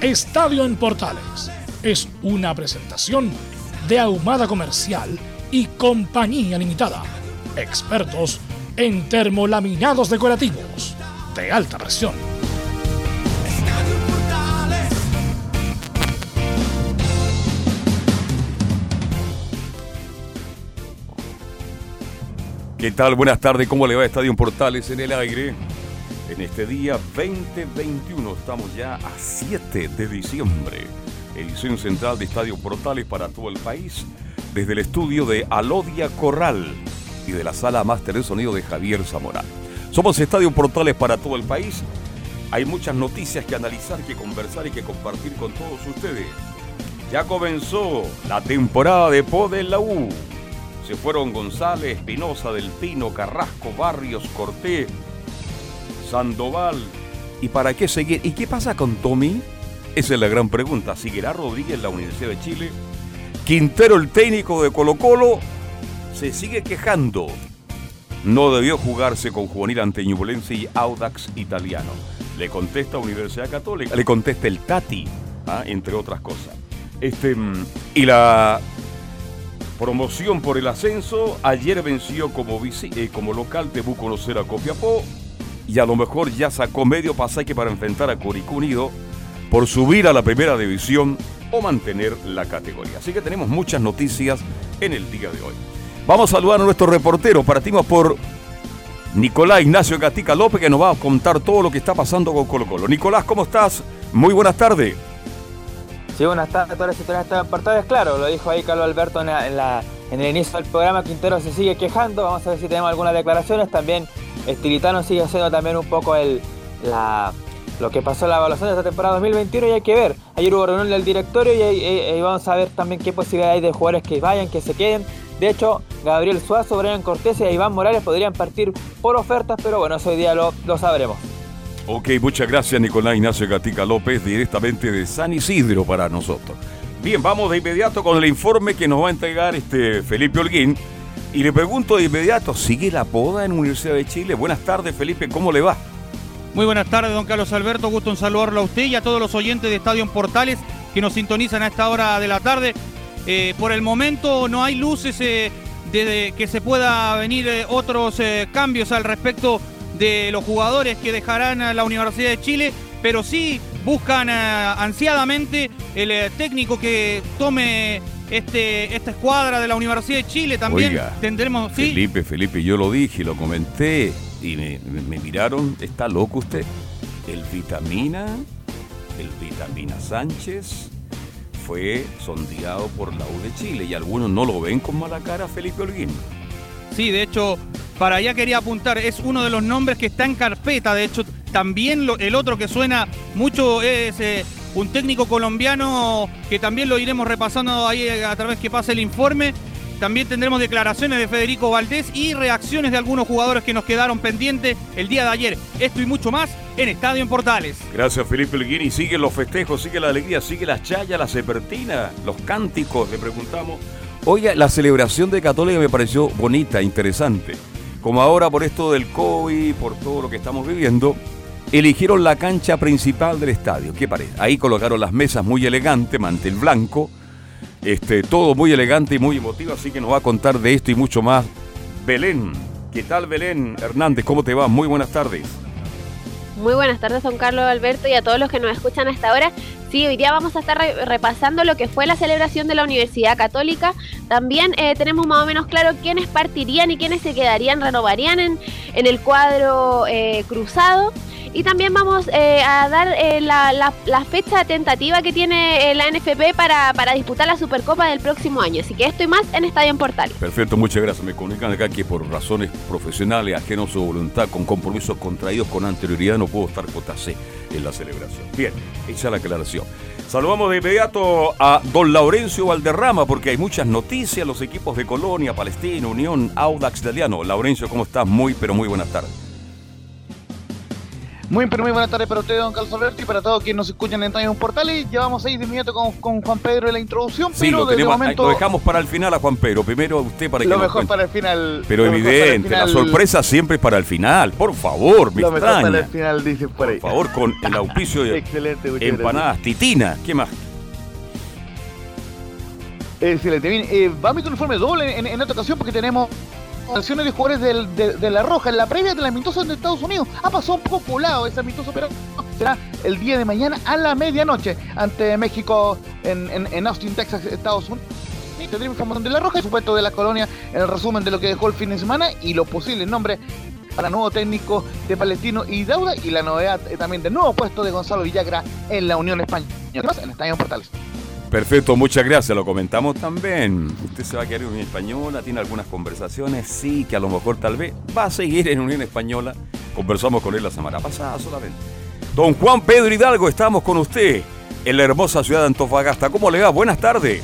Estadio en Portales es una presentación de Ahumada Comercial y Compañía Limitada. Expertos en termolaminados decorativos de alta presión. ¿Qué tal? Buenas tardes. ¿Cómo le va Estadio Portales en el aire? En este día 2021 estamos ya a 7 de diciembre. Edición central de Estadio Portales para todo el país. Desde el estudio de Alodia Corral y de la sala máster de sonido de Javier Zamora. Somos Estadio Portales para todo el país. Hay muchas noticias que analizar, que conversar y que compartir con todos ustedes. Ya comenzó la temporada de POD en la U. Se fueron González, Espinosa, Del Pino, Carrasco, Barrios, Cortés, Sandoval. ¿Y para qué seguir? ¿Y qué pasa con Tommy? Esa es la gran pregunta. ¿Seguirá Rodríguez en la Universidad de Chile? Quintero, el técnico de Colo Colo, se sigue quejando. No debió jugarse con Juvenil ante Ñublense y Audax italiano. Le contesta Universidad Católica, le contesta el Tati, ¿ah? entre otras cosas. Este, mm, y la Promoción por el ascenso. Ayer venció como, eh, como local Tebú conocer a Copiapó. Y a lo mejor ya sacó medio pasaje para enfrentar a Curicú Unido por subir a la primera división o mantener la categoría. Así que tenemos muchas noticias en el día de hoy. Vamos a saludar a nuestro reportero. Partimos por Nicolás Ignacio Gatica López que nos va a contar todo lo que está pasando con Colo Colo. Nicolás, ¿cómo estás? Muy buenas tardes. Sí, buenas tardes todas las situaciones están apartadas. Claro, lo dijo ahí Carlos Alberto en, el inicio del programa. Quintero se sigue quejando. Vamos a ver si tenemos algunas declaraciones. También Estilitano sigue haciendo también un poco el, lo que pasó en la evaluación de esta temporada 2021 y hay que ver. Ayer hubo reunión del directorio y ahí, vamos a ver también qué posibilidad hay de jugadores que vayan, que se queden. De hecho, Gabriel Suazo, Brian Cortés y Iván Morales podrían partir por ofertas, pero bueno, hoy día lo, lo sabremos. Ok, muchas gracias Nicolás Ignacio Gatica López, directamente de San Isidro para nosotros. Bien, vamos de inmediato con el informe que nos va a entregar este Felipe Holguín. Y le pregunto de inmediato, ¿sigue la poda en Universidad de Chile? Buenas tardes, Felipe, ¿cómo le va? Muy buenas tardes, don Carlos Alberto. Gusto en saludarlo a usted y a todos los oyentes de Estadio Portales que nos sintonizan a esta hora de la tarde. Eh, por el momento no hay luces eh, de, que se pueda venir eh, otros cambios al respecto de los jugadores que dejarán la Universidad de Chile, pero sí buscan ansiadamente el técnico que tome este, esta escuadra de la Universidad de Chile también tendremos. Felipe, Felipe, yo lo dije, lo comenté y me, miraron, ¿está loco usted? El Vitamina, el Vitamina Sánchez fue sondeado por la U de Chile y algunos no lo ven con mala cara Felipe Holguín. Sí, de hecho, para allá quería apuntar, es uno de los nombres que está en carpeta, de hecho también el otro que suena mucho es eh, un técnico colombiano que también lo iremos repasando ahí a través que pase el informe. También tendremos declaraciones de Federico Valdés y reacciones de algunos jugadores que nos quedaron pendientes el día de ayer. Esto y mucho más en Estadio en Portales. Gracias Felipe Elguini. Sigue los festejos, sigue la alegría, sigue las chayas, las sepertinas, los cánticos, le preguntamos. Oye, la celebración de Católica me pareció bonita, interesante. Como ahora por esto del COVID, por todo lo que estamos viviendo, eligieron la cancha principal del estadio. ¿Qué parece? Ahí colocaron las mesas muy elegantes, mantel blanco, este, todo muy elegante y muy emotivo, así que nos va a contar de esto y mucho más Belén. ¿Qué tal Belén Hernández? ¿Cómo te va? Muy buenas tardes. Muy buenas tardes, don Carlos Alberto, y a todos los que nos escuchan hasta ahora. Sí, hoy día vamos a estar repasando lo que fue la celebración de la Universidad Católica. También eh, tenemos más o menos claro quiénes partirían y quiénes se quedarían, renovarían en, en el cuadro eh, cruzado. Y también vamos eh, a dar eh, la, fecha tentativa que tiene eh, la NFP para, disputar la Supercopa del próximo año. Así que esto y más en Estadio en Portal. Perfecto, muchas gracias. Me comunican acá que por razones profesionales, ajenos a voluntad, con compromisos contraídos con anterioridad, no puedo estar C en la celebración. Bien, hecha la aclaración. Saludamos de inmediato a don Laurencio Valderrama porque hay muchas noticias, los equipos de Colonia, Palestina, Unión, Audax Italiano. Laurencio, ¿cómo estás? Muy, pero muy buenas tardes. Muy, pero muy buenas tardes para usted, don Carlos Alberto, y para todos quienes nos escuchan en Portal Portales. Llevamos ahí de inmediato con, con, Juan Pedro en la introducción, sí, pero lo, tenemos, momento... lo dejamos para el final a Juan Pedro. Primero usted para que Lo mejor para el final. Pero evidente, la sorpresa siempre es para el final. Por favor, me Lo mejor para el final, dicen por ahí. Por favor, con el auspicio de Excelente, empanadas titina. ¿Qué más? Excelente. Bien, eh, vamos con un informe doble en, en esta ocasión porque tenemos sanciones de jugadores de, La Roja en la previa de la amistosa de Estados Unidos. Ha pasado un poco colado ese amistoso, pero será el día de mañana a la medianoche ante México en, Austin, Texas, Estados Unidos. Tendremos información de La Roja, y supuesto de la colonia, el resumen de lo que dejó el fin de semana y los posibles nombres para nuevo técnico de Palestino y Dauda y la novedad eh, también del nuevo puesto de Gonzalo Villagra en la Unión Española. En Estadio Portales. Perfecto, muchas gracias. Lo comentamos también. Usted se va a quedar en Unión Española, tiene algunas conversaciones, sí, que a lo mejor tal vez va a seguir en Unión Española. Conversamos con él la semana pasada solamente. Don Juan Pedro Hidalgo, estamos con usted en la hermosa ciudad de Antofagasta. ¿Cómo le va? Buenas tardes.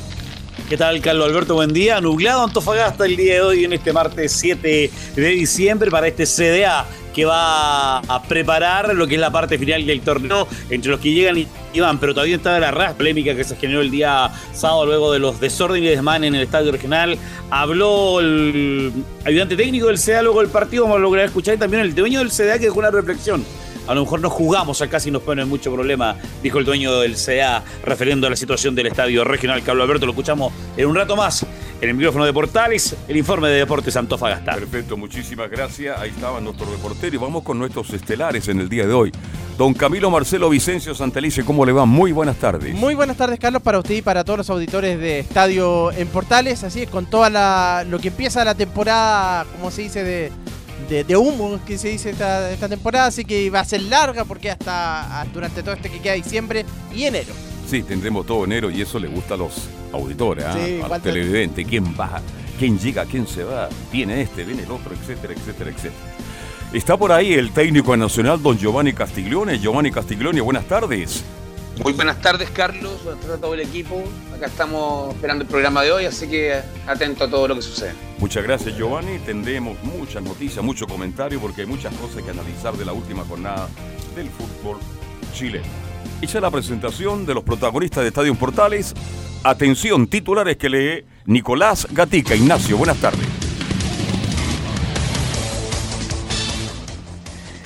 ¿Qué tal, Carlos Alberto? Buen día. Nublado Antofagasta el día de hoy en este martes 7 de diciembre para este CDA que va a preparar lo que es la parte final del torneo entre los que llegan y van, pero todavía está la ras polémica que se generó el día sábado luego de los desórdenes de desmanes en el estadio regional. Habló el ayudante técnico del CDA luego del partido, vamos a lograr escuchar y también el dueño del CDA que dejó una reflexión a lo mejor no jugamos acá si nos pone mucho problema, dijo el dueño del CA, refiriendo a la situación del estadio regional. Carlos Alberto, lo escuchamos en un rato más en el micrófono de Portales, el informe de Deportes Antofagasta. Perfecto, muchísimas gracias. Ahí estaban nuestros reporteros y vamos con nuestros estelares en el día de hoy. Don Camilo Marcelo Vicencio Santelice, ¿cómo le va? Muy buenas tardes. Muy buenas tardes, Carlos, para usted y para todos los auditores de Estadio en Portales. Así es, con toda la, lo que empieza la temporada, como se dice, de, de, humo que se dice esta, esta, temporada, así que va a ser larga porque hasta durante todo este que queda diciembre y enero. Sí, tendremos todo enero y eso le gusta a los auditores, ¿ah? a los televidentes, quién va, quién llega, quién se va, viene este, viene el otro, etcétera, etcétera, etcétera. Está por ahí el técnico nacional, don Giovanni Castiglione. Giovanni Castiglione, buenas tardes. Muy buenas tardes, Carlos. Buenas tardes a todo el equipo. Acá estamos esperando el programa de hoy, así que atento a todo lo que sucede. Muchas gracias, Giovanni. Tendremos muchas noticias, mucho comentario, porque hay muchas cosas que analizar de la última jornada del fútbol chileno. Hice la presentación de los protagonistas de Estadio Portales. Atención, titulares que lee Nicolás Gatica. Ignacio, buenas tardes.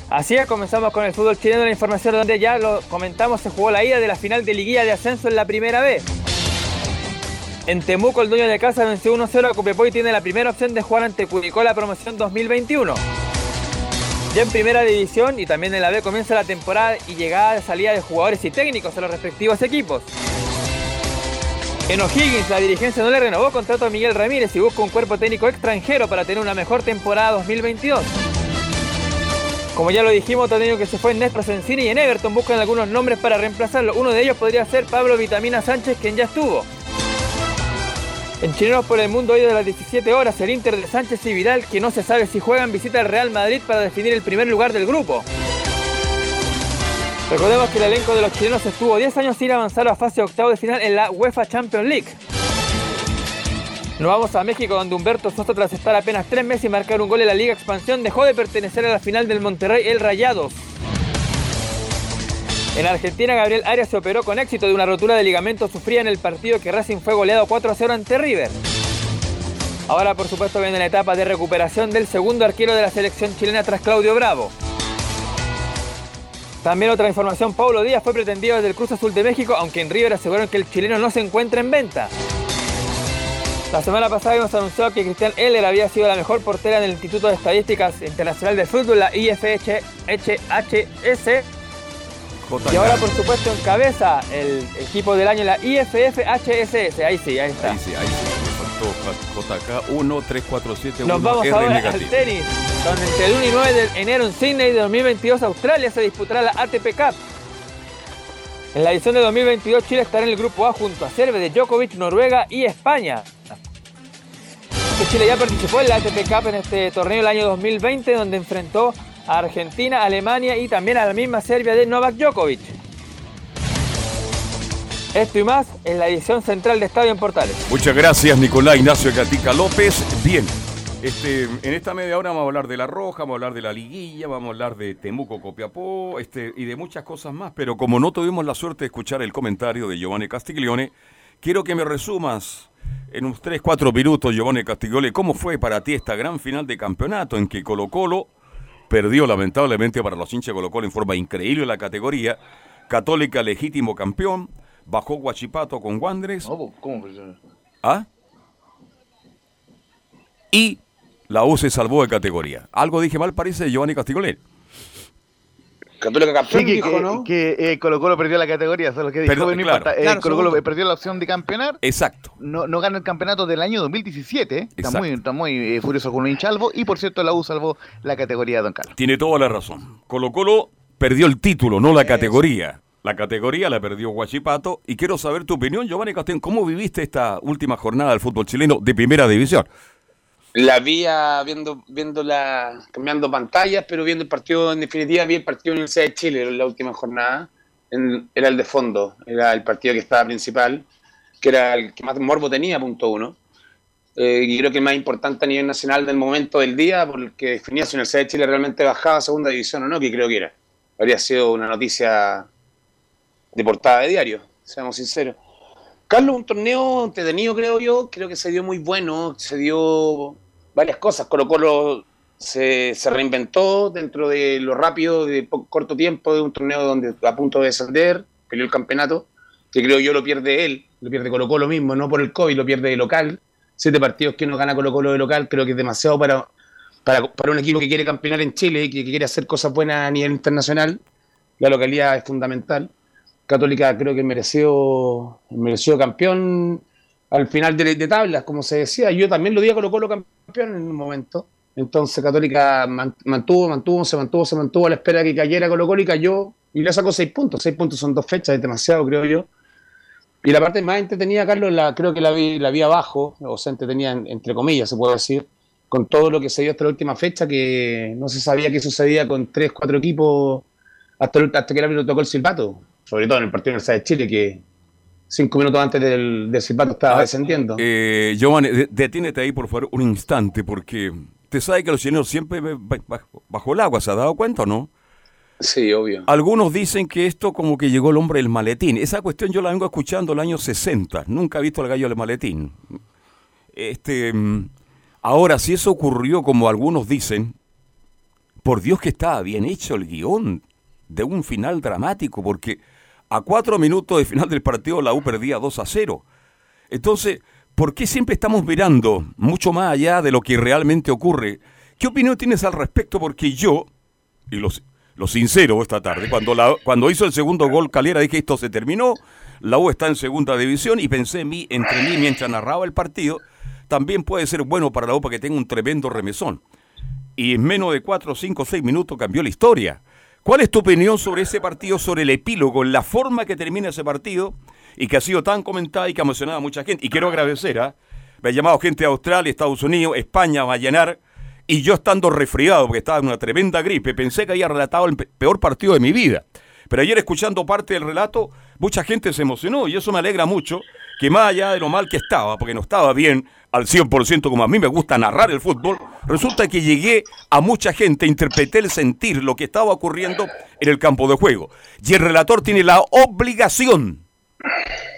Así es, comenzamos con el fútbol chileno, la información donde ya lo comentamos, se jugó la ida de la final de liguilla de ascenso en la primera vez. En Temuco, el dueño de casa venció 1-0 a Copiapó y tiene la primera opción de jugar ante Curicó la promoción 2021. Ya en primera división y también en la B comienza la temporada y llegada de salida de jugadores y técnicos a los respectivos equipos. En O'Higgins, la dirigencia no le renovó contrato a Miguel Ramírez y busca un cuerpo técnico extranjero para tener una mejor temporada 2022. Como ya lo dijimos, tenido que se fue en Néstor Sensini y en Everton buscan algunos nombres para reemplazarlo. Uno de ellos podría ser Pablo Vitamina Sánchez, quien ya estuvo. En Chilenos por el Mundo hoy de las 17 horas, el Inter de Sánchez y Vidal, que no se sabe si juegan, visita al Real Madrid para definir el primer lugar del grupo. Recordemos que el elenco de los chilenos estuvo 10 años sin avanzar a fase octavo de final en la UEFA Champions League. Nos vamos a México donde Humberto Sosa tras estar apenas tres meses y marcar un gol en la Liga Expansión dejó de pertenecer a la final del Monterrey El Rayados. En Argentina Gabriel Arias se operó con éxito de una rotura de ligamento sufrida en el partido que Racing fue goleado 4 a 0 ante River. Ahora por supuesto viene la etapa de recuperación del segundo arquero de la selección chilena tras Claudio Bravo. También otra información, Paulo Díaz fue pretendido desde el Cruz Azul de México, aunque en River aseguraron que el chileno no se encuentra en venta. La semana pasada hemos anunciado que Cristian Heller había sido la mejor portera en el Instituto de Estadísticas Internacional de Fútbol, la IFHS. Y ahora, por supuesto, encabeza el equipo del año, la IFFHSS. Ahí sí, ahí está. Ahí sí, ahí sí. Me faltó JK 1, 3, 4, 7, 1, Nos vamos R ahora negativo. al tenis, donde entre el 1 y 9 de enero en Sydney de 2022 Australia se disputará la ATP Cup. En la edición de 2022 Chile estará en el grupo A junto a Serbia, de Djokovic, Noruega y España. Chile ya participó en la ATP Cup en este torneo el año 2020 donde enfrentó a Argentina, Alemania y también a la misma Serbia de Novak Djokovic. Esto y más en la edición central de Estadio en Portales. Muchas gracias, Nicolás Ignacio Gatica López. Bien, este, en esta media hora vamos a hablar de La Roja, vamos a hablar de la Liguilla, vamos a hablar de Temuco Copiapó este, y de muchas cosas más. Pero como no tuvimos la suerte de escuchar el comentario de Giovanni Castiglione, quiero que me resumas en unos 3, 4 minutos, Giovanni Castiglione, cómo fue para ti esta gran final de campeonato en que Colo Colo perdió lamentablemente para los hinchas de Colo Colo en forma increíble la categoría, Católica legítimo campeón, bajó Guachipato con. No, ¿Cómo? ¿Ah? Y la U se salvó de categoría. Algo dije mal, parece, Giovanni Castiglione. Católica campeón, Sí, que, dijo, que, ¿no? que, eh, Colo Colo perdió la categoría, eso es lo que dijo. Perdón, no claro. importa. Eh, Claro, Colo Colo perdió la opción de campeonar. Exacto. No, no gana el campeonato del año 2017. ¿eh? Está Exacto. muy, está muy eh, furioso con un hinchalvo. Y por cierto, la U salvó la categoría de Don Carlos. Tiene toda la razón. Colo Colo perdió el título, no la categoría. La categoría la perdió Guachipato. Y quiero saber tu opinión, Giovanni Castiglione. ¿Cómo viviste esta última jornada del fútbol chileno de primera división? La vi ah, viendo, viendo la, cambiando pantallas, pero viendo el partido, en definitiva, vi el partido de Universidad de Chile en la última jornada. En- era el de fondo, era el partido que estaba principal, que era el que más morbo tenía, punto uno. Eh, y creo que el más importante a nivel nacional del momento del día, porque definía si Universidad de Chile realmente bajaba a segunda división o no, que creo que era. Habría sido una noticia de portada de diario, seamos sinceros. Carlos, un torneo entretenido, creo yo. Creo que se dio muy bueno. Se dio varias cosas. Colo Colo se, se reinventó dentro de lo rápido, de poco, corto tiempo, de un torneo donde a punto de descender, peleó el campeonato, que creo yo lo pierde él, lo pierde Colo Colo mismo, no por el COVID, lo pierde de local. Siete partidos que no gana Colo Colo de local, creo que es demasiado para, para, para un equipo que quiere campeonar en Chile y que, que quiere hacer cosas buenas a nivel internacional. La localidad es fundamental. Católica creo que mereció, mereció campeón al final de, de tablas, como se decía. Yo también lo di a Colo Colo campeón en un momento. Entonces Católica man- mantuvo, mantuvo, se mantuvo, se mantuvo a la espera de que cayera Colo Colo y cayó y le sacó seis puntos. Seis puntos son dos fechas, es demasiado, creo yo. Y la parte más entretenida, Carlos, la, creo que la vi, la vi abajo, o sea, entretenida en- entre comillas, se puede decir, con todo lo que se dio hasta la última fecha, que no se sabía qué sucedía con tres, cuatro equipos hasta, hasta que el árbitro tocó el silbato, sobre todo en el partido de Universidad de Chile, que cinco minutos antes del, del silbato estaba Ah, descendiendo. Eh, Giovanni, de- detínete ahí por favor un instante, porque te sabe que los chilenos siempre bajo, bajo el agua, ¿se ha dado cuenta o no? Sí, obvio. Algunos dicen que esto como que llegó el hombre del maletín. Esa cuestión yo la vengo escuchando el año 60. Nunca he visto al gallo del maletín. Este, mm, ahora, si eso ocurrió como algunos dicen, por Dios que estaba bien hecho el guion de un final dramático, porque a cuatro minutos de final del partido la U perdía 2 a 0. Entonces, ¿por qué siempre estamos mirando mucho más allá de lo que realmente ocurre? ¿Qué opinión tienes al respecto? Porque yo, y lo, lo sincero esta tarde, cuando, la, cuando hizo el segundo gol Calera dije esto se terminó, la U está en segunda división y pensé en mí, entre mí mientras narraba el partido, también puede ser bueno para la U para que tenga un tremendo remesón. Y en menos de 4, 5, 6 minutos cambió la historia. ¿Cuál es tu opinión sobre ese partido, sobre el epílogo, la forma que termina ese partido y que ha sido tan comentada y que ha emocionado a mucha gente? Y quiero agradecer, ¿ah? me ha llamado gente de Australia, Estados Unidos, España, a llenar, y yo estando resfriado porque estaba en una tremenda gripe, pensé que había relatado el pe- peor partido de mi vida. Pero ayer escuchando parte del relato, mucha gente se emocionó y eso me alegra mucho, que más allá de lo mal que estaba, porque no estaba bien al 100% como a mí me gusta narrar el fútbol, resulta que llegué a mucha gente, interpreté el sentir, lo que estaba ocurriendo en el campo de juego. Y el relator tiene la obligación,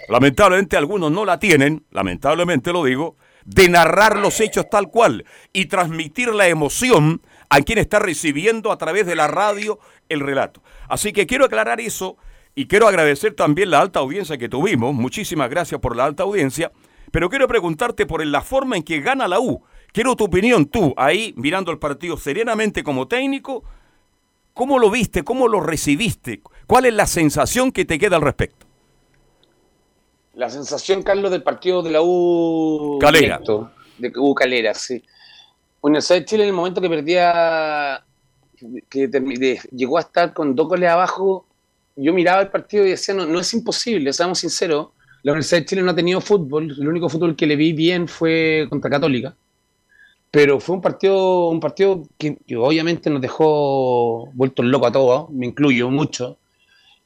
lamentablemente algunos no la tienen, lamentablemente lo digo, de narrar los hechos tal cual y transmitir la emoción a quien está recibiendo a través de la radio el relato. Así que quiero aclarar eso y quiero agradecer también la alta audiencia que tuvimos. Muchísimas gracias por la alta audiencia. Pero quiero preguntarte por la forma en que gana la U. Quiero tu opinión, tú, ahí mirando el partido serenamente como técnico. ¿Cómo lo viste? ¿Cómo lo recibiste? ¿Cuál es la sensación que te queda al respecto? La sensación, Carlos, del partido de la U. Calera. directo, de U Calera, sí. Universidad de Chile, en el momento que perdía. que llegó a estar con dos goles abajo, yo miraba el partido y decía: no, no es imposible, seamos sinceros. La Universidad de Chile no ha tenido fútbol. El único fútbol que le vi bien fue contra Católica. Pero fue un partido, un partido que, obviamente nos dejó vueltos locos a todos, me incluyo mucho.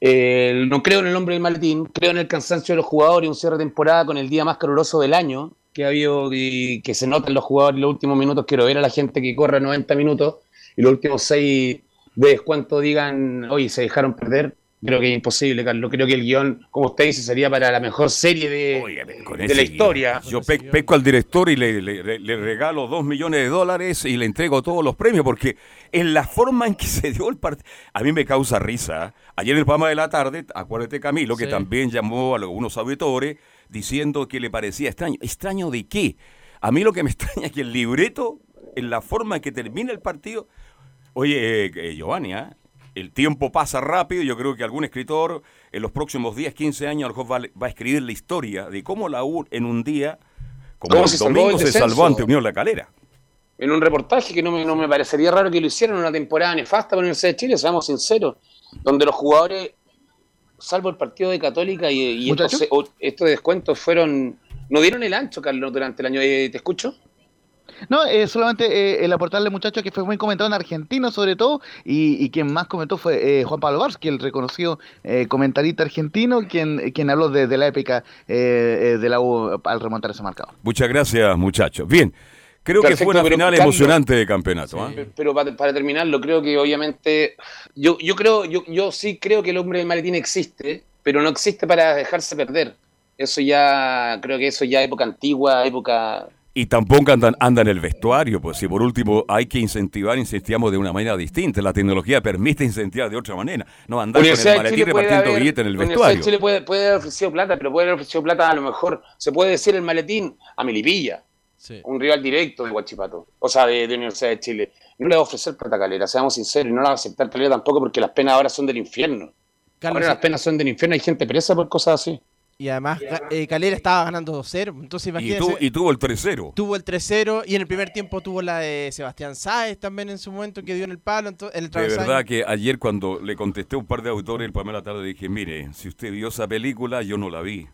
No creo en el nombre del maletín, creo en el cansancio de los jugadores, un cierre de temporada con el día más caluroso del año que ha habido y que se nota en los jugadores en los últimos minutos. Quiero ver a la gente que corre 90 minutos y los últimos 6 de descuento digan, oye, se dejaron perder. Creo que es imposible, Carlos. Creo que el guion, como usted dice, sería para la mejor serie de, Oye, con de la guion. historia. Yo pe- pesco al director y le, le- le regalo dos millones de dólares y le entrego todos los premios, porque en la forma en que se dio el partido, a mí me causa risa. Ayer en el programa de la tarde, acuérdate Camilo, que Sí. también llamó a algunos auditores diciendo que le parecía extraño. ¿Extraño de qué? A mí lo que me extraña es que el libreto, en la forma en que termina el partido, oye, eh, eh, Giovanni, ¿ah? El tiempo pasa rápido. Yo creo que algún escritor en los próximos 10, 15 años va, a- va a escribir la historia de cómo la U en un día, como ¿Cómo el se salvó domingo, del se salvó ante Unión La Calera. en un reportaje que no me, no me parecería raro que lo hicieran en una temporada nefasta para la Universidad de Chile, seamos sinceros, donde los jugadores, salvo el partido de Católica y, y estos, o- estos descuentos fueron, no dieron el ancho, Carlos, durante el año. Eh, ¿Te escucho? No, eh, solamente eh, el aportarle, muchachos, que fue muy comentado en argentino, sobre todo, y, y quien más comentó fue eh, Juan Pablo Varsky, el reconocido eh, comentarista argentino, quien, quien habló de, de la épica de la U al remontar ese marcador. Muchas gracias, muchachos. Bien, creo que fue una final Carlos- emocionante de campeonato. ¿ah? Pe- Pero para, para terminarlo, creo que obviamente, yo, yo creo, yo, yo sí creo que el hombre del maletín existe, pero no existe para dejarse perder. Eso ya, creo que eso ya época antigua, época Y tampoco andan, anda en el vestuario, pues si por último hay que incentivar, incentivamos de una manera distinta. La tecnología permite incentivar de otra manera. No andar con el maletín repartiendo billetes en el Universidad de vestuario. Chile puede, puede haber ofrecido plata, pero puede haber ofrecido plata a lo mejor, se puede decir el maletín a Melipilla, Sí. un rival directo de Guachipato, o sea, de, de Universidad de Chile. No le va a ofrecer plata a Calera, seamos sinceros, y no la va a aceptar Calera tampoco porque las penas ahora son del infierno. Carlos, ahora las penas son del infierno, hay gente presa por cosas así. Y además eh, Calera estaba ganando 2-0, entonces Y, imagínense. tuvo, y tuvo el 3-0. Tuvo el 3-0 y en el primer tiempo tuvo la de Sebastián Sáez también en su momento que dio en el palo, ento- en el De verdad que ayer cuando le contesté a un par de autores el programa de la tarde dije, mire, si usted vio esa película, yo no la vi.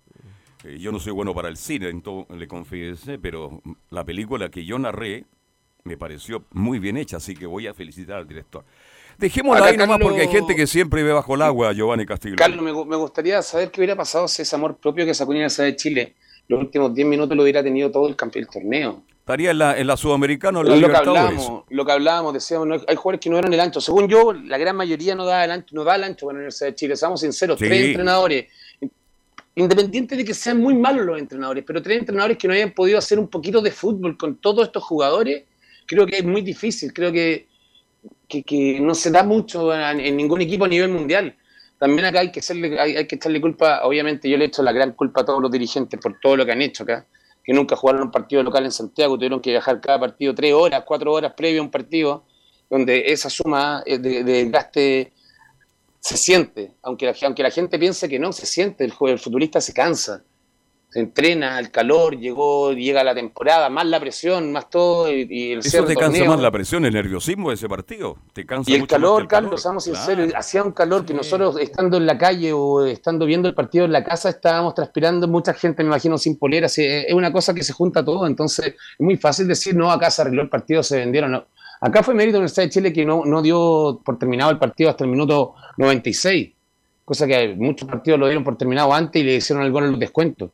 Eh, yo no soy bueno para el cine, entonces le confiesé, pero la película que yo narré me pareció muy bien hecha, así que voy a felicitar al director. Dejémosla Acá, ahí nomás Carlos- porque hay gente que siempre ve bajo el agua, Giovanni Castillo. Carlos, me, gu- me gustaría saber qué hubiera pasado si ese amor propio que sacó Universidad de Chile los últimos 10 minutos lo hubiera tenido todo el campeón del torneo. Estaría en la, en la Sudamericana o en la lo que hablábamos, lo que hablábamos, decíamos, no, hay jugadores que no dieron el ancho. Según yo, la gran mayoría no da el ancho, no da el ancho para la Universidad de Chile. Seamos sinceros, Sí. tres entrenadores, independiente de que sean muy malos los entrenadores, pero tres entrenadores que no hayan podido hacer un poquito de fútbol con todos estos jugadores, creo que es muy difícil. Creo que, que, que no se da mucho en, ningún equipo a nivel mundial. También acá hay que, hacerle, hay, hay que echarle culpa, obviamente yo le echo la gran culpa a todos los dirigentes por todo lo que han hecho acá, que nunca jugaron un partido local en Santiago, tuvieron que viajar cada partido tres horas, cuatro horas previo a un partido, donde esa suma eh, de, de gaste se siente, aunque la, aunque la gente piense que no, se siente, el, el futbolista se cansa, se entrena, el calor, llegó, llega la temporada, más la presión, más todo, y, y el Eso te cansa torneo. más la presión, el nerviosismo de ese partido. Te cansa Y el mucho más que calor, el Carlos, seamos sinceros, Claro. hacía un calor que nosotros estando en la calle o estando viendo el partido en la casa estábamos transpirando, mucha gente me imagino sin polera, así, es es una cosa que se junta todo, entonces es muy fácil decir, no, acá se arregló el partido, se vendieron, no. Acá fue mérito de la Universidad de Chile que no, no dio por terminado el partido hasta el minuto 96, cosa que muchos partidos lo dieron por terminado antes y le hicieron el gol en los descuentos.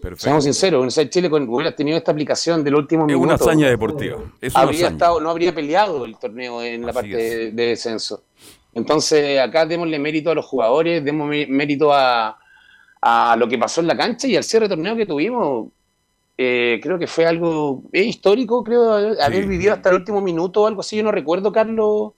Perfecto. Seamos sinceros, Universidad de Chile con, hubiera tenido esta aplicación del último Es minuto. una hazaña deportiva. Es una habría hazaña. estado, no habría peleado el torneo en la parte es. de, de descenso. Entonces, acá démosle mérito a los jugadores, demos mé- mérito a, a lo que pasó en la cancha y al cierre de torneo que tuvimos. Eh, creo que fue algo es histórico, creo, haber haber Sí. vivido hasta el último minuto o algo así. Yo no recuerdo, Carlos.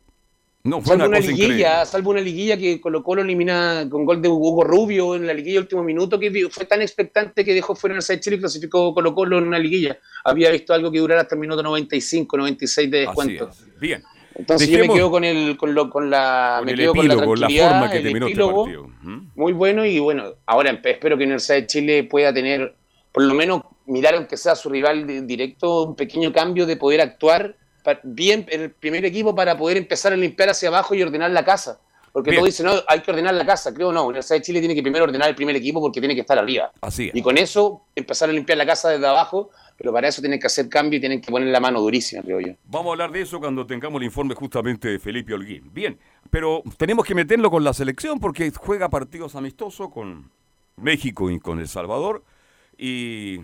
No, fue salvo una una, cosa liguilla, increíble. salvo una liguilla que Colo Colo elimina con gol de Hugo Rubio en la liguilla último minuto, que fue tan expectante que dejó fuera el de Chile y clasificó Colo Colo en una liguilla. Había visto algo que durara hasta el minuto 95, 96 de descuento. es. Bien. Entonces yo me quedo con el con, lo, con la con me el quedo con la la, forma que el terminó este epílogo, partido. ¿Mm? muy bueno y bueno, ahora espero que Universidad de Chile pueda tener, por lo menos mirar aunque sea a su rival directo, un pequeño cambio de poder actuar bien en el primer equipo para poder empezar a limpiar hacia abajo y ordenar la casa. Porque Bien. todos dicen, no, hay que ordenar la casa. Creo no, Universidad de Chile tiene que primero ordenar el primer equipo porque tiene que estar arriba. Así es. Y con eso empezar a limpiar la casa desde abajo, pero para eso tienen que hacer cambio y tienen que poner la mano durísima, creo yo. Vamos a hablar de eso cuando tengamos el informe justamente de Felipe Holguín. Bien, pero tenemos que meterlo con la selección porque juega partidos amistosos con México y con El Salvador. Y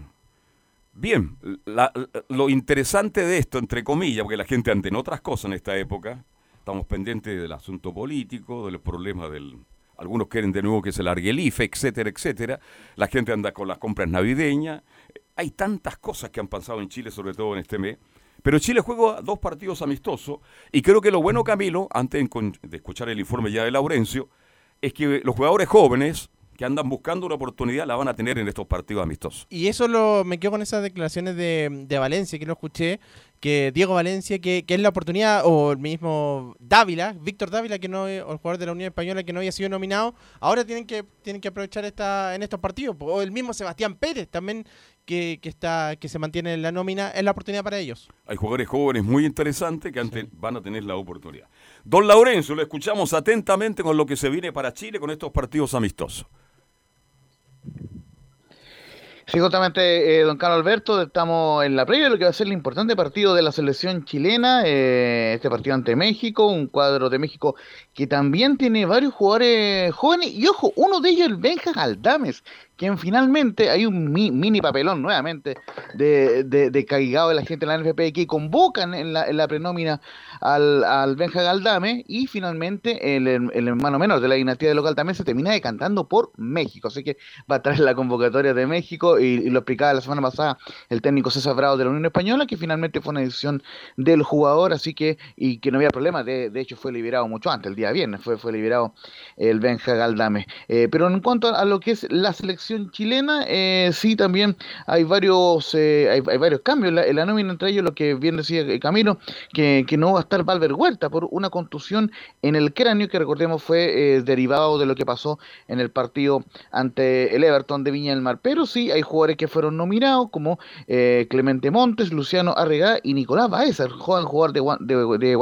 bien, la- lo interesante de esto, entre comillas, porque la gente anda en otras cosas en esta época, estamos pendientes del asunto político, de los problemas del... Algunos quieren de nuevo que se largue el IFE, etcétera, etcétera. La gente anda con las compras navideñas. Hay tantas cosas que han pasado en Chile, sobre todo en este mes. Pero Chile juega dos partidos amistosos y creo que lo bueno, Camilo, antes de escuchar el informe ya de Laurencio, es que los jugadores jóvenes que andan buscando una oportunidad la van a tener en estos partidos amistosos. Y eso lo, me quedo con esas declaraciones de, de Valencia, que lo escuché, que Diego Valencia, que, que es la oportunidad, o el mismo Dávila, Víctor Dávila, que no, o el jugador de la Unión Española que no había sido nominado, ahora tienen que, tienen que aprovechar esta, en estos partidos. O el mismo Sebastián Pérez también, que, que está, que se mantiene en la nómina, es la oportunidad para ellos. Hay jugadores jóvenes muy interesantes que ante- van a tener la oportunidad. Don Laurencio, lo escuchamos atentamente con lo que se viene para Chile con estos partidos amistosos. Sí, justamente, eh, don Carlos Alberto, estamos en la previa de lo que va a ser el importante partido de la selección chilena, eh, este partido ante México, un cuadro de México que también tiene varios jugadores jóvenes, y ojo, uno de ellos el Benja Galdames, quien finalmente hay un mi- mini papelón nuevamente de, de, de de la gente de la NFP que convocan en la, en la prenómina al, al Benja Galdame y finalmente el, el hermano menor de la dinastía de local también se termina decantando por México, así que va a traer la convocatoria de México y, y lo explicaba la semana pasada el técnico César Bravo de la Unión Española que finalmente fue una decisión del jugador, así que y que no había problema, de, de hecho fue liberado mucho antes, el día viernes fue, fue liberado el Benja Galdame. Eh, pero en cuanto a lo que es la selección chilena, eh, sí también hay varios eh, hay, hay varios cambios la, en la nómina, entre ellos lo que bien decía eh, Camilo, que, que no va a estar Valver Huerta por una contusión en el cráneo que recordemos fue eh, derivado de lo que pasó en el partido ante el Everton de Viña del Mar. Pero sí hay jugadores que fueron nominados como Clemente Montes, Luciano Arregá y Nicolás Baez, el joven jugador de, de, de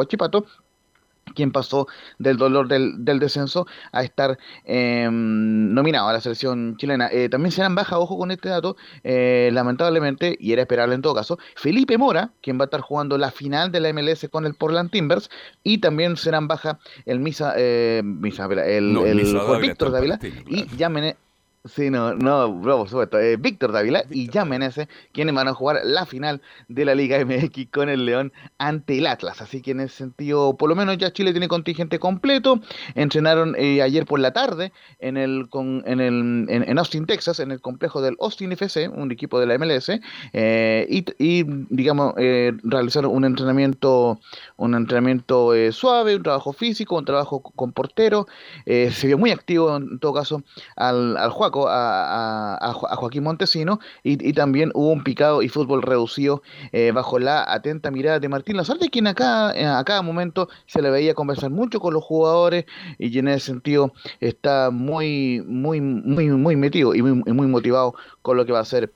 quien pasó del dolor del, del descenso a estar eh, nominado a la selección chilena. Eh, también serán baja, ojo con este dato, eh, lamentablemente, y era esperable en todo caso, Felipe Mora, quien va a estar jugando la final de la MLS con el Portland Timbers, y también serán baja el Misa, eh, Misa, el, No, el Misa Juan Dávila Víctor Dávila, y claro. Sí, no, no, bro, por supuesto. eh, Víctor Dávila y Jan Menezes, quienes van a jugar la final de la Liga MX con el León ante el Atlas. Así que en ese sentido, por lo menos ya Chile tiene contingente completo. Entrenaron eh, ayer por la tarde en el, con, en, el en, en Austin, Texas, en el complejo del Austin FC, un equipo de la MLS, eh, y, y, digamos, eh, realizaron un entrenamiento, un entrenamiento eh, suave, un trabajo físico, un trabajo con portero. eh, se vio muy activo en todo caso al, al Juaco, a, a- a Jo- a Joaquín Montesino, y, también hubo un picado y fútbol reducido eh, bajo la atenta mirada de Martín Lazarte, quien a cada, eh, a cada momento se le veía conversar mucho con los jugadores y en ese sentido está muy, muy, muy, muy metido y muy, muy motivado con lo que va a ser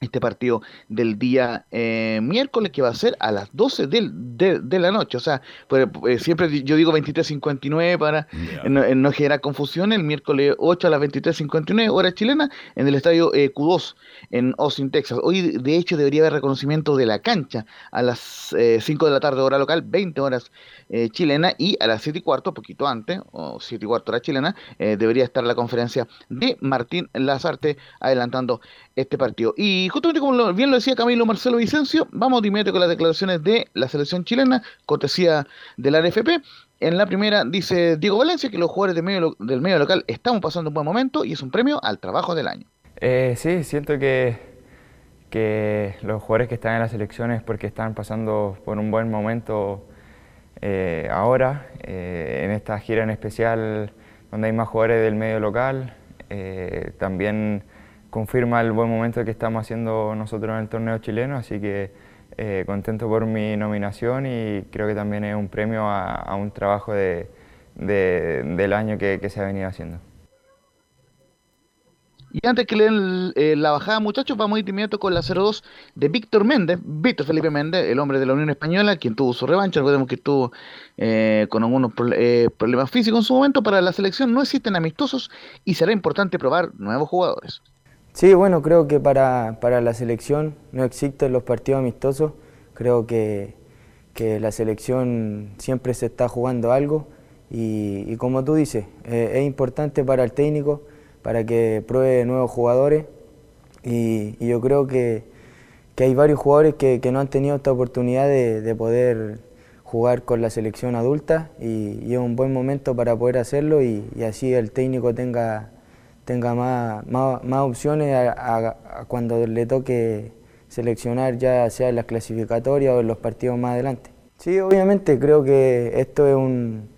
este partido del día eh, miércoles que va a ser a las 12 del, de, de la noche. O sea, pues, eh, siempre yo digo 23.59 para Ya. no, eh, no generar confusión. El miércoles 8 a las 23.59 hora chilena en el estadio eh, Q2 en Austin, Texas. Hoy de hecho debería haber reconocimiento de la cancha a las eh, 5 de la tarde hora local, 20 horas eh, chilena y a las 7 y cuarto, poquito antes, o 7 y cuarto hora chilena, eh, debería estar la conferencia de Martín Lazarte adelantando este partido. Y justamente como bien lo decía Camilo Marcelo Vicencio, vamos de con las declaraciones de la selección chilena, cortesía de la NFP. En la primera dice Diego Valencia que los jugadores del medio, local estamos pasando un buen momento y es un premio al trabajo del año. Eh, sí, siento que, que los jugadores que están en las selecciones porque están pasando por un buen momento eh, ahora, eh, en esta gira en especial donde hay más jugadores del medio local, también confirma el buen momento que estamos haciendo nosotros en el torneo chileno, así que contento por mi nominación y creo que también es un premio a, un trabajo de, del año que se ha venido haciendo. Y antes que leen eh, la bajada, muchachos, vamos a ir inmediato con la 02 de Víctor Méndez, Víctor Felipe Méndez, el hombre de la Unión Española, quien tuvo su revancha. Recordemos que estuvo eh, con algunos eh, problemas físicos en su momento. Para la selección no existen amistosos y será importante probar nuevos jugadores. Sí, bueno, creo que para, para la selección no existen los partidos amistosos. Creo que, que la selección siempre se está jugando algo. Y, y como tú dices, es importante para el técnico para que pruebe nuevos jugadores. Y, yo creo que, hay varios jugadores que, no han tenido esta oportunidad de, poder jugar con la selección adulta. Y, es un buen momento para poder hacerlo y, así el técnico tenga, tenga más, más, opciones cuando le toque seleccionar ya sea en las clasificatorias o en los partidos más adelante. Sí, obviamente creo que esto es un,